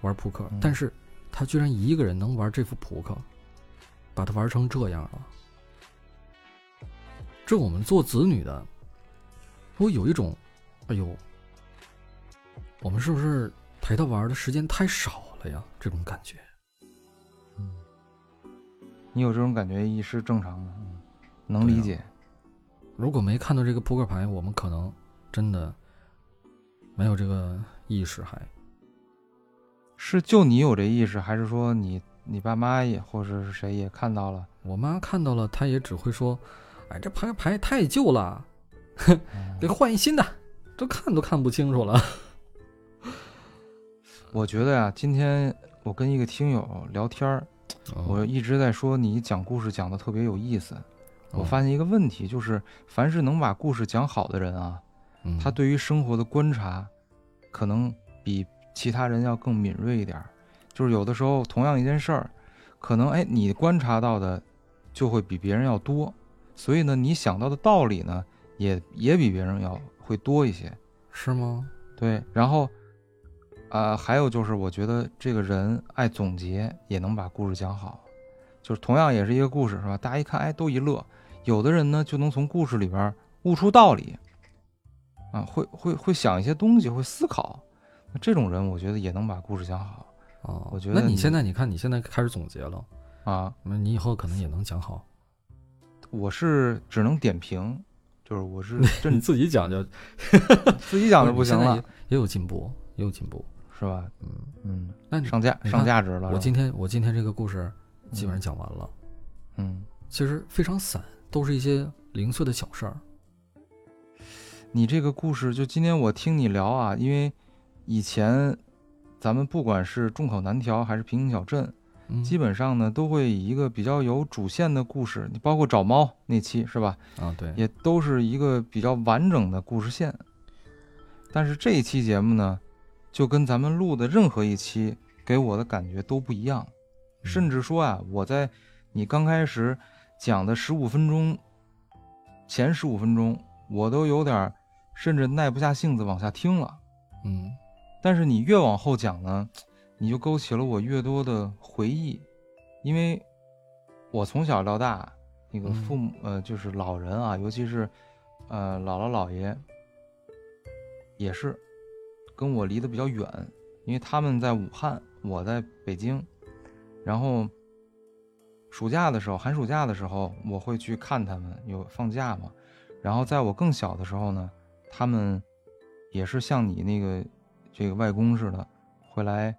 玩扑克，但是。他居然一个人能玩这副扑克，把他玩成这样了。这我们做子女的，我有一种，哎呦，我们是不是陪他玩的时间太少了呀？这种感觉。嗯，你有这种感觉也是正常的，能理解。如果没看到这个扑克牌，我们可能真的没有这个意识还。是就你有这意识，还是说你你爸妈也或者是谁也看到了？我妈看到了，她也只会说：“哎，这牌牌太旧了，得换一新的，都看都看不清楚了。”我觉得呀，今天我跟一个听友聊天儿，我一直在说你讲故事讲的特别有意思。我发现一个问题，就是凡是能把故事讲好的人啊，他对于生活的观察，可能比。其他人要更敏锐一点，就是有的时候同样一件事儿，可能哎你观察到的就会比别人要多，所以呢你想到的道理呢也也比别人要会多一些，是吗？对，然后啊还有就是我觉得这个人爱总结也能把故事讲好，就是同样也是一个故事是吧？大家一看哎都一乐，有的人呢就能从故事里边悟出道理，啊，会会会想一些东西，会思考。那这种人，我觉得也能把故事讲好啊，我觉得那你现在你看你现在开始总结了，啊。那你以后可能也能讲好。我是只能点评，就是我是 你自己讲就 自己讲就不行了也有进步，也有进步。是吧？嗯，嗯，那你上价上价值了。我今天我今天这个故事基本上讲完了，嗯，其实非常散，都是一些零碎的小事儿。你这个故事，就今天我听你聊啊，因为以前咱们不管是众口难调还是平行小镇，嗯，基本上呢都会以一个比较有主线的故事，你包括找猫那期是吧，啊，对，也都是一个比较完整的故事线。但是这一期节目呢，就跟咱们录的任何一期给我的感觉都不一样，甚至说啊，我在你刚开始讲的十五分钟前十五分钟，我都有点儿甚至耐不下性子往下听了。嗯但是你越往后讲呢，你就勾起了我越多的回忆，因为我从小到大，那个嗯。父母、呃就是老人啊，尤其是呃姥姥姥爷，也是跟我离得比较远，因为他们在武汉，我在北京，然后暑假的时候，寒暑假的时候，我会去看他们，有放假嘛，然后在我更小的时候呢，他们也是像你那个这个外公似的，会来，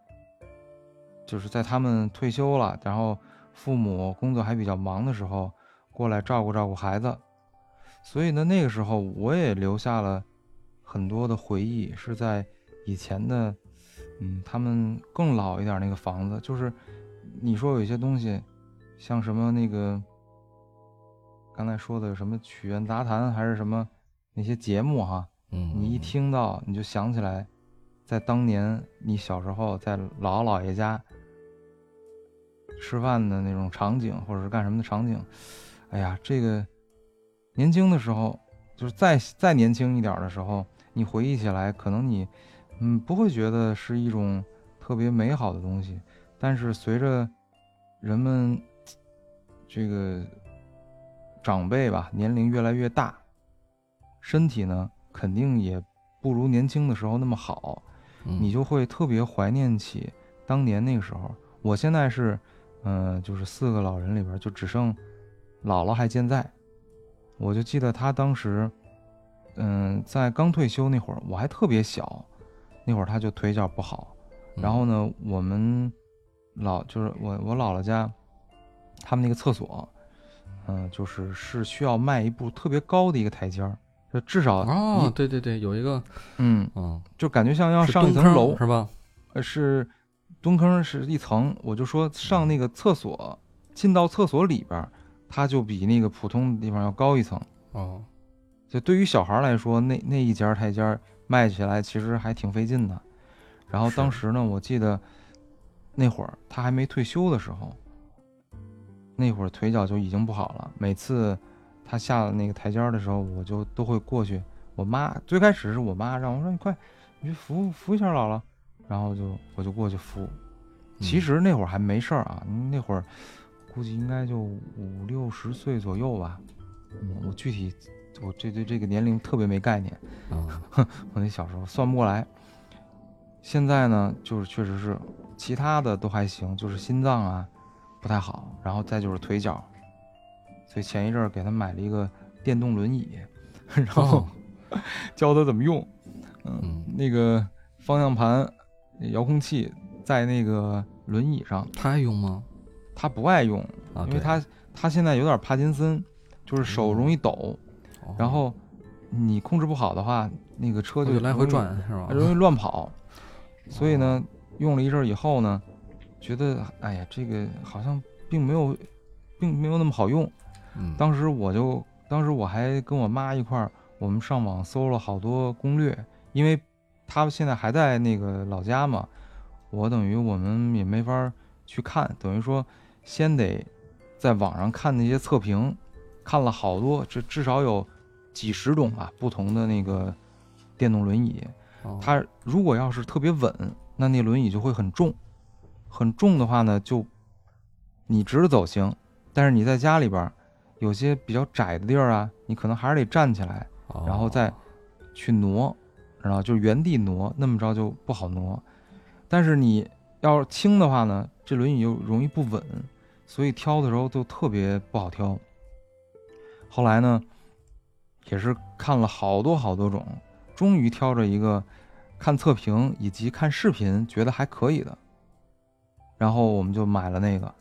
就是在他们退休了，然后父母工作还比较忙的时候，过来照顾照顾孩子。所以呢，那个时候我也留下了很多的回忆，是在以前的，嗯，他们更老一点那个房子，就是你说有一些东西，像什么那个刚才说的什么曲苑杂谈，还是什么那些节目哈，嗯，你一听到，你就想起来，在当年你小时候在姥姥姥爷家吃饭的那种场景，或者是干什么的场景。哎呀，这个年轻的时候，就是再再年轻一点的时候，你回忆起来，可能你嗯不会觉得是一种特别美好的东西，但是随着人们这个长辈吧年龄越来越大，身体呢肯定也不如年轻的时候那么好，你就会特别怀念起当年那个时候。我现在是，嗯、就是四个老人里边就只剩姥姥还健在，我就记得她当时，嗯、在刚退休那会儿，我还特别小，那会儿她就腿脚不好，然后呢，我们老就是我我姥姥家，他们那个厕所，嗯、就是是需要迈一步特别高的一个台阶儿，就至少哦，对对对，有一个嗯，嗯，就感觉像要上一层楼，是吧？呃，是蹲坑是一层，我就说上那个厕所，进到厕所里边，它就比那个普通的地方要高一层。哦，就对于小孩来说，那那一节儿台阶儿迈起来其实还挺费劲的。然后当时呢，我记得那会儿他还没退休的时候，那会儿腿脚就已经不好了。每次他下了那个台阶儿的时候，我就都会过去。我妈最开始是我妈让我说你快，你去扶扶一下姥姥，然后就我就过去扶。其嗯实那会儿还没事儿啊，那会儿估计应该就五六十岁左右吧。嗯，我具体我这对这个年龄特别没概念，啊，我那小时候算不过来。现在呢，就是确实是其他的都还行，就是心脏啊不太好，然后再就是腿脚，所以前一阵儿给他买了一个电动轮椅，然后哦，教他怎么用。嗯，嗯那个方向盘、遥控器在那个轮椅上，他爱用吗？他不爱用，啊，因为他他现在有点帕金森，就是手容易抖，哦然后你控制不好的话，那个车就来回转是吧？容易乱跑。所以呢，用了一阵儿以后呢，觉得哎呀，这个好像并没有，并没有那么好用。嗯，当时我就，当时我还跟我妈一块儿，我们上网搜了好多攻略，因为她现在还在那个老家嘛，我等于我们也没法儿去看，等于说先得在网上看那些测评，看了好多，这至少有几十种吧不同的那个电动轮椅。哦。它如果要是特别稳，那那轮椅就会很重，很重的话呢，就你直着走行，但是你在家里边儿，有些比较窄的地儿啊，你可能还是得站起来，然后再哦去挪，然后就是原地挪，那么着就不好挪。但是你要是轻的话呢，这轮椅又容易不稳，所以挑的时候就特别不好挑。后来呢，也是看了好多好多种，终于挑着一个看测评以及看视频觉得还可以的，然后我们就买了那个。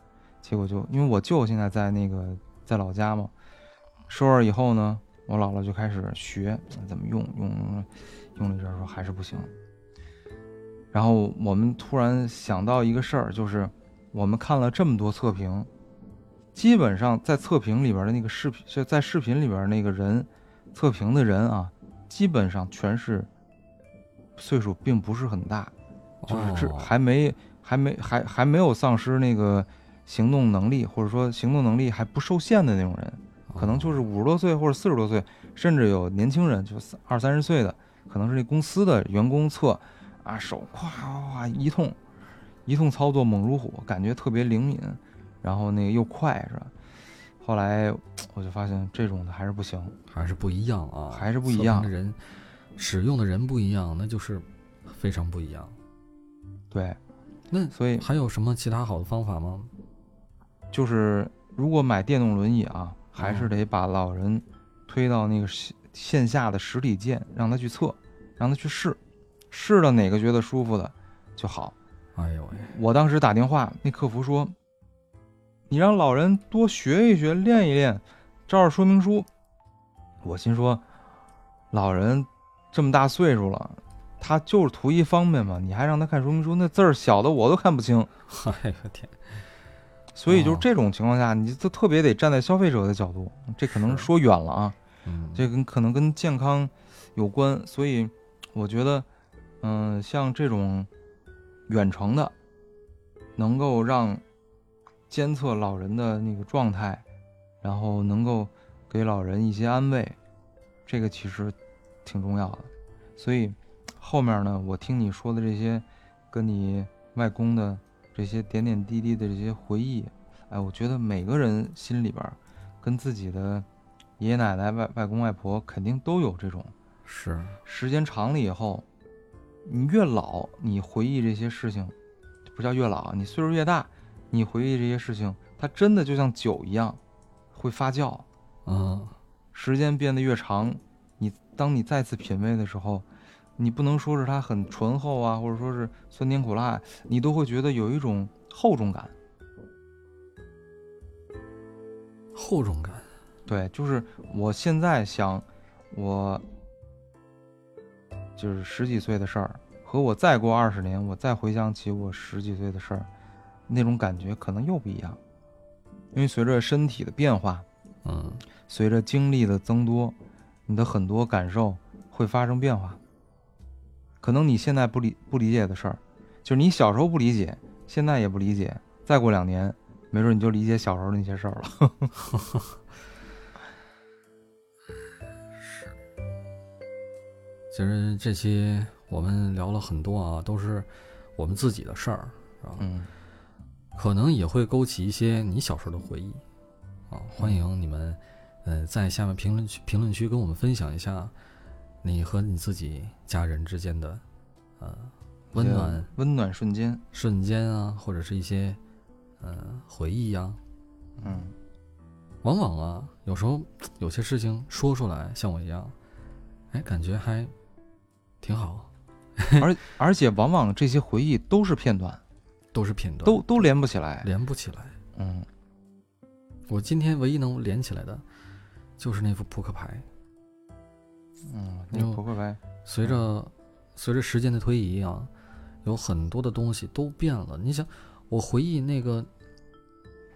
结果就因为我舅现在在那个在老家嘛，收了以后呢，我姥姥就开始学怎么用，用用了一阵儿说还是不行。然后我们突然想到一个事儿，就是我们看了这么多测评，基本上在测评里边的那个视频，就在视频里边那个人测评的人啊，基本上全是岁数并不是很大，就是这哦还没还没还还没有丧失那个行动能力，或者说行动能力还不受限的那种人，可能就是五十多岁或者四十多岁，甚至有年轻人就三二三十岁的，可能是那公司的员工测，啊手哗哗哗一通一通操作猛如虎，感觉特别灵敏，然后那个又快是吧？后来我就发现这种的还是不行，还是不一样啊，还是不一样的人使用的人不一样，那就是非常不一样。对，那所以还有什么其他好的方法吗？就是如果买电动轮椅啊，还是哦得把老人推到那个线线下的实体店，让他去测，让他去试，试了哪个觉得舒服的就好。哎呦喂，我当时打电话，那客服说：“你让老人多学一学，练一练，照着说明书。”我心说，老人这么大岁数了，他就是图一方便嘛，你还让他看说明书，那字儿小的我都看不清。哎呦天，所以就是哦。这种情况下，你就特别得站在消费者的角度，这可能说远了啊，嗯，这跟可能跟健康有关，所以我觉得，嗯、像这种远程的，能够让监测老人的那个状态，然后能够给老人一些安慰，这个其实挺重要的。所以后面呢，我听你说的这些，跟你外公的这些点点滴滴的这些回忆，哎，我觉得每个人心里边跟自己的爷爷奶奶、外外公外婆肯定都有这种。是时间长了以后，你越老，你回忆这些事情，不叫越老，你岁数越大，你回忆这些事情，它真的就像酒一样，会发酵。嗯，时间变得越长，你当你再次品味的时候，你不能说是它很醇厚啊，或者说是酸甜苦辣，你都会觉得有一种厚重感。厚重感。对，就是我现在想，我就是十几岁的事儿，和我再过二十年，我再回想起我十几岁的事儿，那种感觉可能又不一样。因为随着身体的变化，嗯，随着经历的增多，你的很多感受会发生变化。可能你现在不理不理解的事儿，就是你小时候不理解，现在也不理解，再过两年，没准你就理解小时候那些事儿了。其实这期我们聊了很多啊，都是我们自己的事儿，啊？嗯，可能也会勾起一些你小时候的回忆啊。欢迎你们，呃，在下面评论区评论区跟我们分享一下你和你自己家人之间的呃温暖温暖瞬间。瞬间啊，或者是一些呃回忆呀、嗯，往往啊，有时候有些事情说出来，像我一样，哎，感觉还挺好，而而且往往这些回忆都是片段，都是片段，都都连不起来。连不起来。嗯我今天唯一能连起来的，就是那副扑克牌。嗯，那哟个扑克牌，随着随着时间的推移啊，有很多的东西都变了。你想，我回忆那个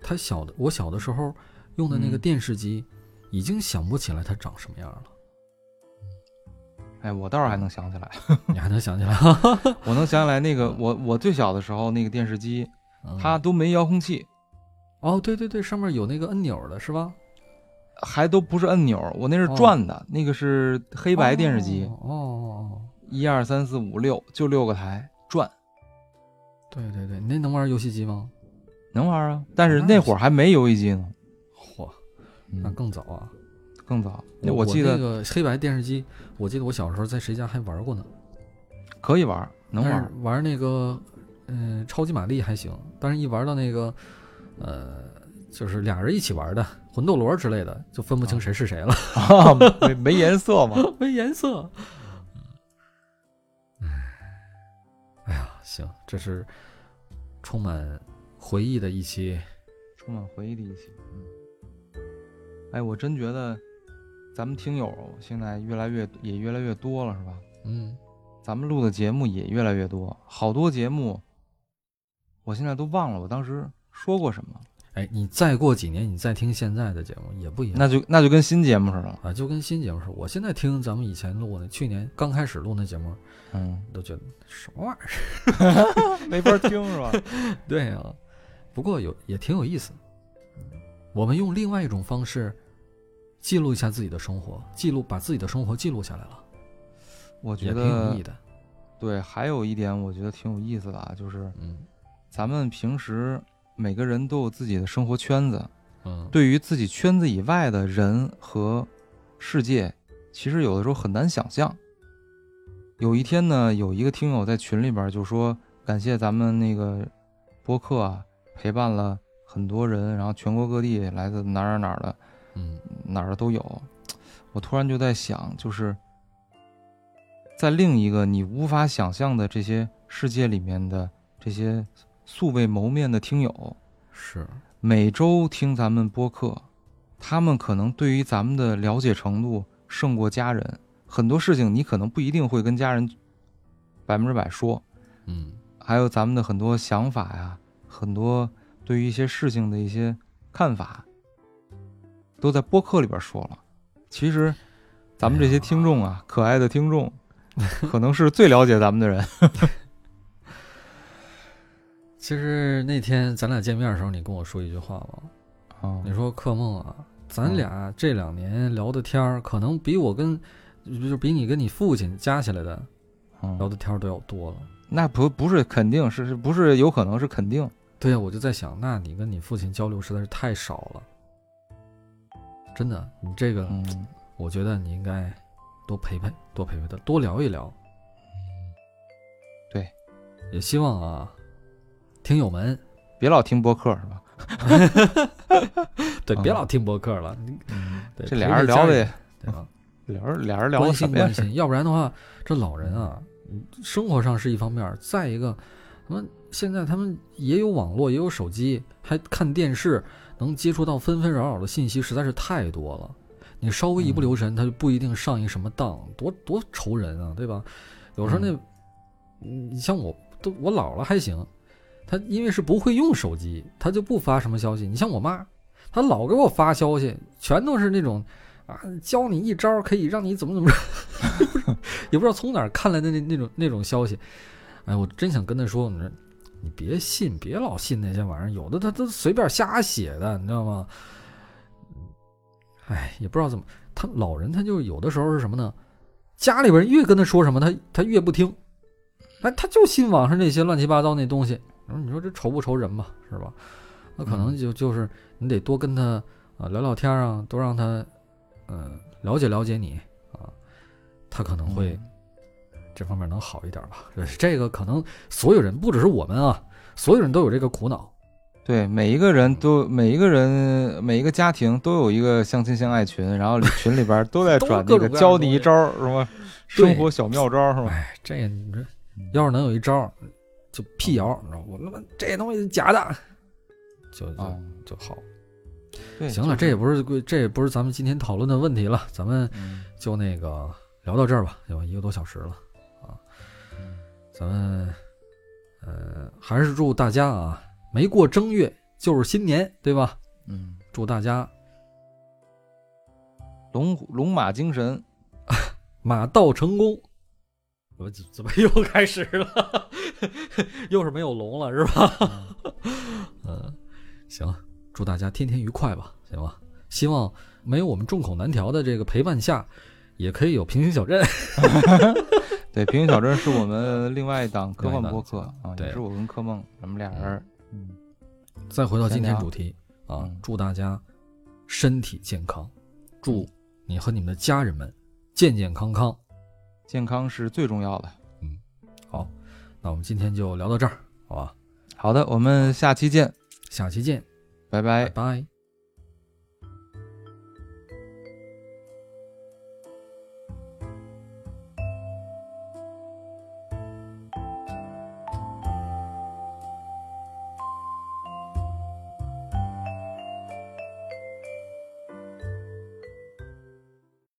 他小的，我小的时候用的那个嗯电视机，已经想不起来它长什么样了。哎，我倒是还能想起来，你还能想起来？我能想起来那个我我最小的时候那个电视机，嗯它都没遥控器，哦，对对对，上面有那个按钮的是吧？还都不是按钮，我那是哦转的，那个是黑白电视机，哦哦哦，一二三四五六，就六个台转，对对对，你那能玩游戏机吗？能玩啊。但是那会儿还没游戏机呢，嚯，那更早啊。更早。我记得那个黑白电视机，我记得我小时候在谁家还玩过呢。可以玩，能玩玩那个，嗯、超级玛丽还行，但是一玩到那个，呃，就是俩人一起玩的魂斗罗之类的，就分不清谁是谁了，啊，没没颜色嘛。没颜色。哎呀，行，这是充满回忆的一期。充满回忆的一期。嗯，哎，我真觉得咱们听友现在越来越也越来越多了，是吧？嗯，咱们录的节目也越来越多，好多节目，我现在都忘了我当时说过什么。哎，你再过几年，你再听现在的节目也不一样。那就那就跟新节目似的。啊，就跟新节目似的。我现在听咱们以前录的，去年刚开始录那节目，嗯，都觉得什么玩意儿？没法听是吧？对呀、不过有也挺有意思。我们用另外一种方式记录一下自己的生活，记录把自己的生活记录下来了，我觉得挺有意义的。对，还有一点我觉得挺有意思的啊，就是嗯咱们平时每个人都有自己的生活圈子，嗯，对于自己圈子以外的人和世界，其实有的时候很难想象。有一天呢，有一个听友在群里边就说：“感谢咱们那个播客啊，陪伴了很多人，然后全国各地来自哪儿哪儿哪儿的嗯哪儿的都有。”我突然就在想，就是在另一个你无法想象的这些世界里面的这些素未谋面的听友，是，每周听咱们播客，他们可能对于咱们的了解程度胜过家人。很多事情你可能不一定会跟家人百分之百说，嗯还有咱们的很多想法呀，很多对于一些事情的一些看法，都在播客里边说了。其实，咱们这些听众啊，可爱的听众，可能是最了解咱们的人。其实那天咱俩见面的时候，你跟我说一句话嘛，啊。你说克梦啊，咱嗯。俩这两年聊的天儿，可能比我跟就是比你跟你父亲加起来的聊嗯，的天儿都要多了。那不不是肯定，是是不是有可能是肯定？对呀，我就在想，那你跟你父亲交流实在是太少了，真的，你这个，嗯，我觉得你应该多陪陪，多陪陪他，多聊一聊。对，也希望啊，听友们，别老听播客是吧？对，别嗯老听播客了，嗯对这俩人聊的也，对吧？俩人俩人聊的关心关？心，要不然的话，这老人啊，嗯生活上是一方面，再一个，他们现在他们也有网络，也有手机，还看电视，能接触到纷纷扰扰的信息，实在是太多了。你稍微一不留神，他就不一定上一什么当，多多愁人啊，对吧？有时候那，嗯你像我都我老了还行，他因为是不会用手机，他就不发什么消息。你像我妈，她老给我发消息，全都是那种啊，教你一招可以让你怎么怎么着，也不知道从哪儿看来的那那种那种消息。哎，我真想跟她说，你说你别信，别老信那些玩意儿，有的他都随便瞎写的，你知道吗？哎，也不知道怎么，他老人他就有的时候是什么呢？家里边越跟他说什么，他他越不听，哎，他就信网上那些乱七八糟那东西。然后你说这愁不愁人吧，是吧？那可能就就是你得多跟他啊聊聊天啊，多让他嗯、了解了解你啊，他可能会嗯这方面能好一点吧。这这个可能所有人不只是我们啊，所有人都有这个苦恼。对，每一个人都，每一个人，每一个家庭都有一个相亲相爱群，然后群里边都在 转那个教你一招儿，什么生活小妙招儿，是吧？哎，这你这要是能有一招，就辟谣，你知道我他妈这东西是假的，就就、啊，就好。对，行了，这也不是这也不是咱们今天讨论的问题了，咱们嗯。就那个聊到这儿吧，有一个多小时了啊，咱们呃还是祝大家啊，没过正月就是新年，对吧？嗯，祝大家龙虎龙马精神，马到成功。我怎怎么 又开始了？又是没有龙了是吧？嗯，行，祝大家天天愉快吧，行吧？希望没有我们众口难调的这个陪伴下，也可以有平行小镇。对，平行小镇是我们另外一档科幻播客啊，对也是我跟柯梦，咱们俩人，嗯，再回到今天主题啊嗯，祝大家身体健康，祝你和你们的家人们健健康康。健康是最重要的。嗯好，那我们今天就聊到这儿，好吧？好的，我们下期见，下期见，拜拜拜。拜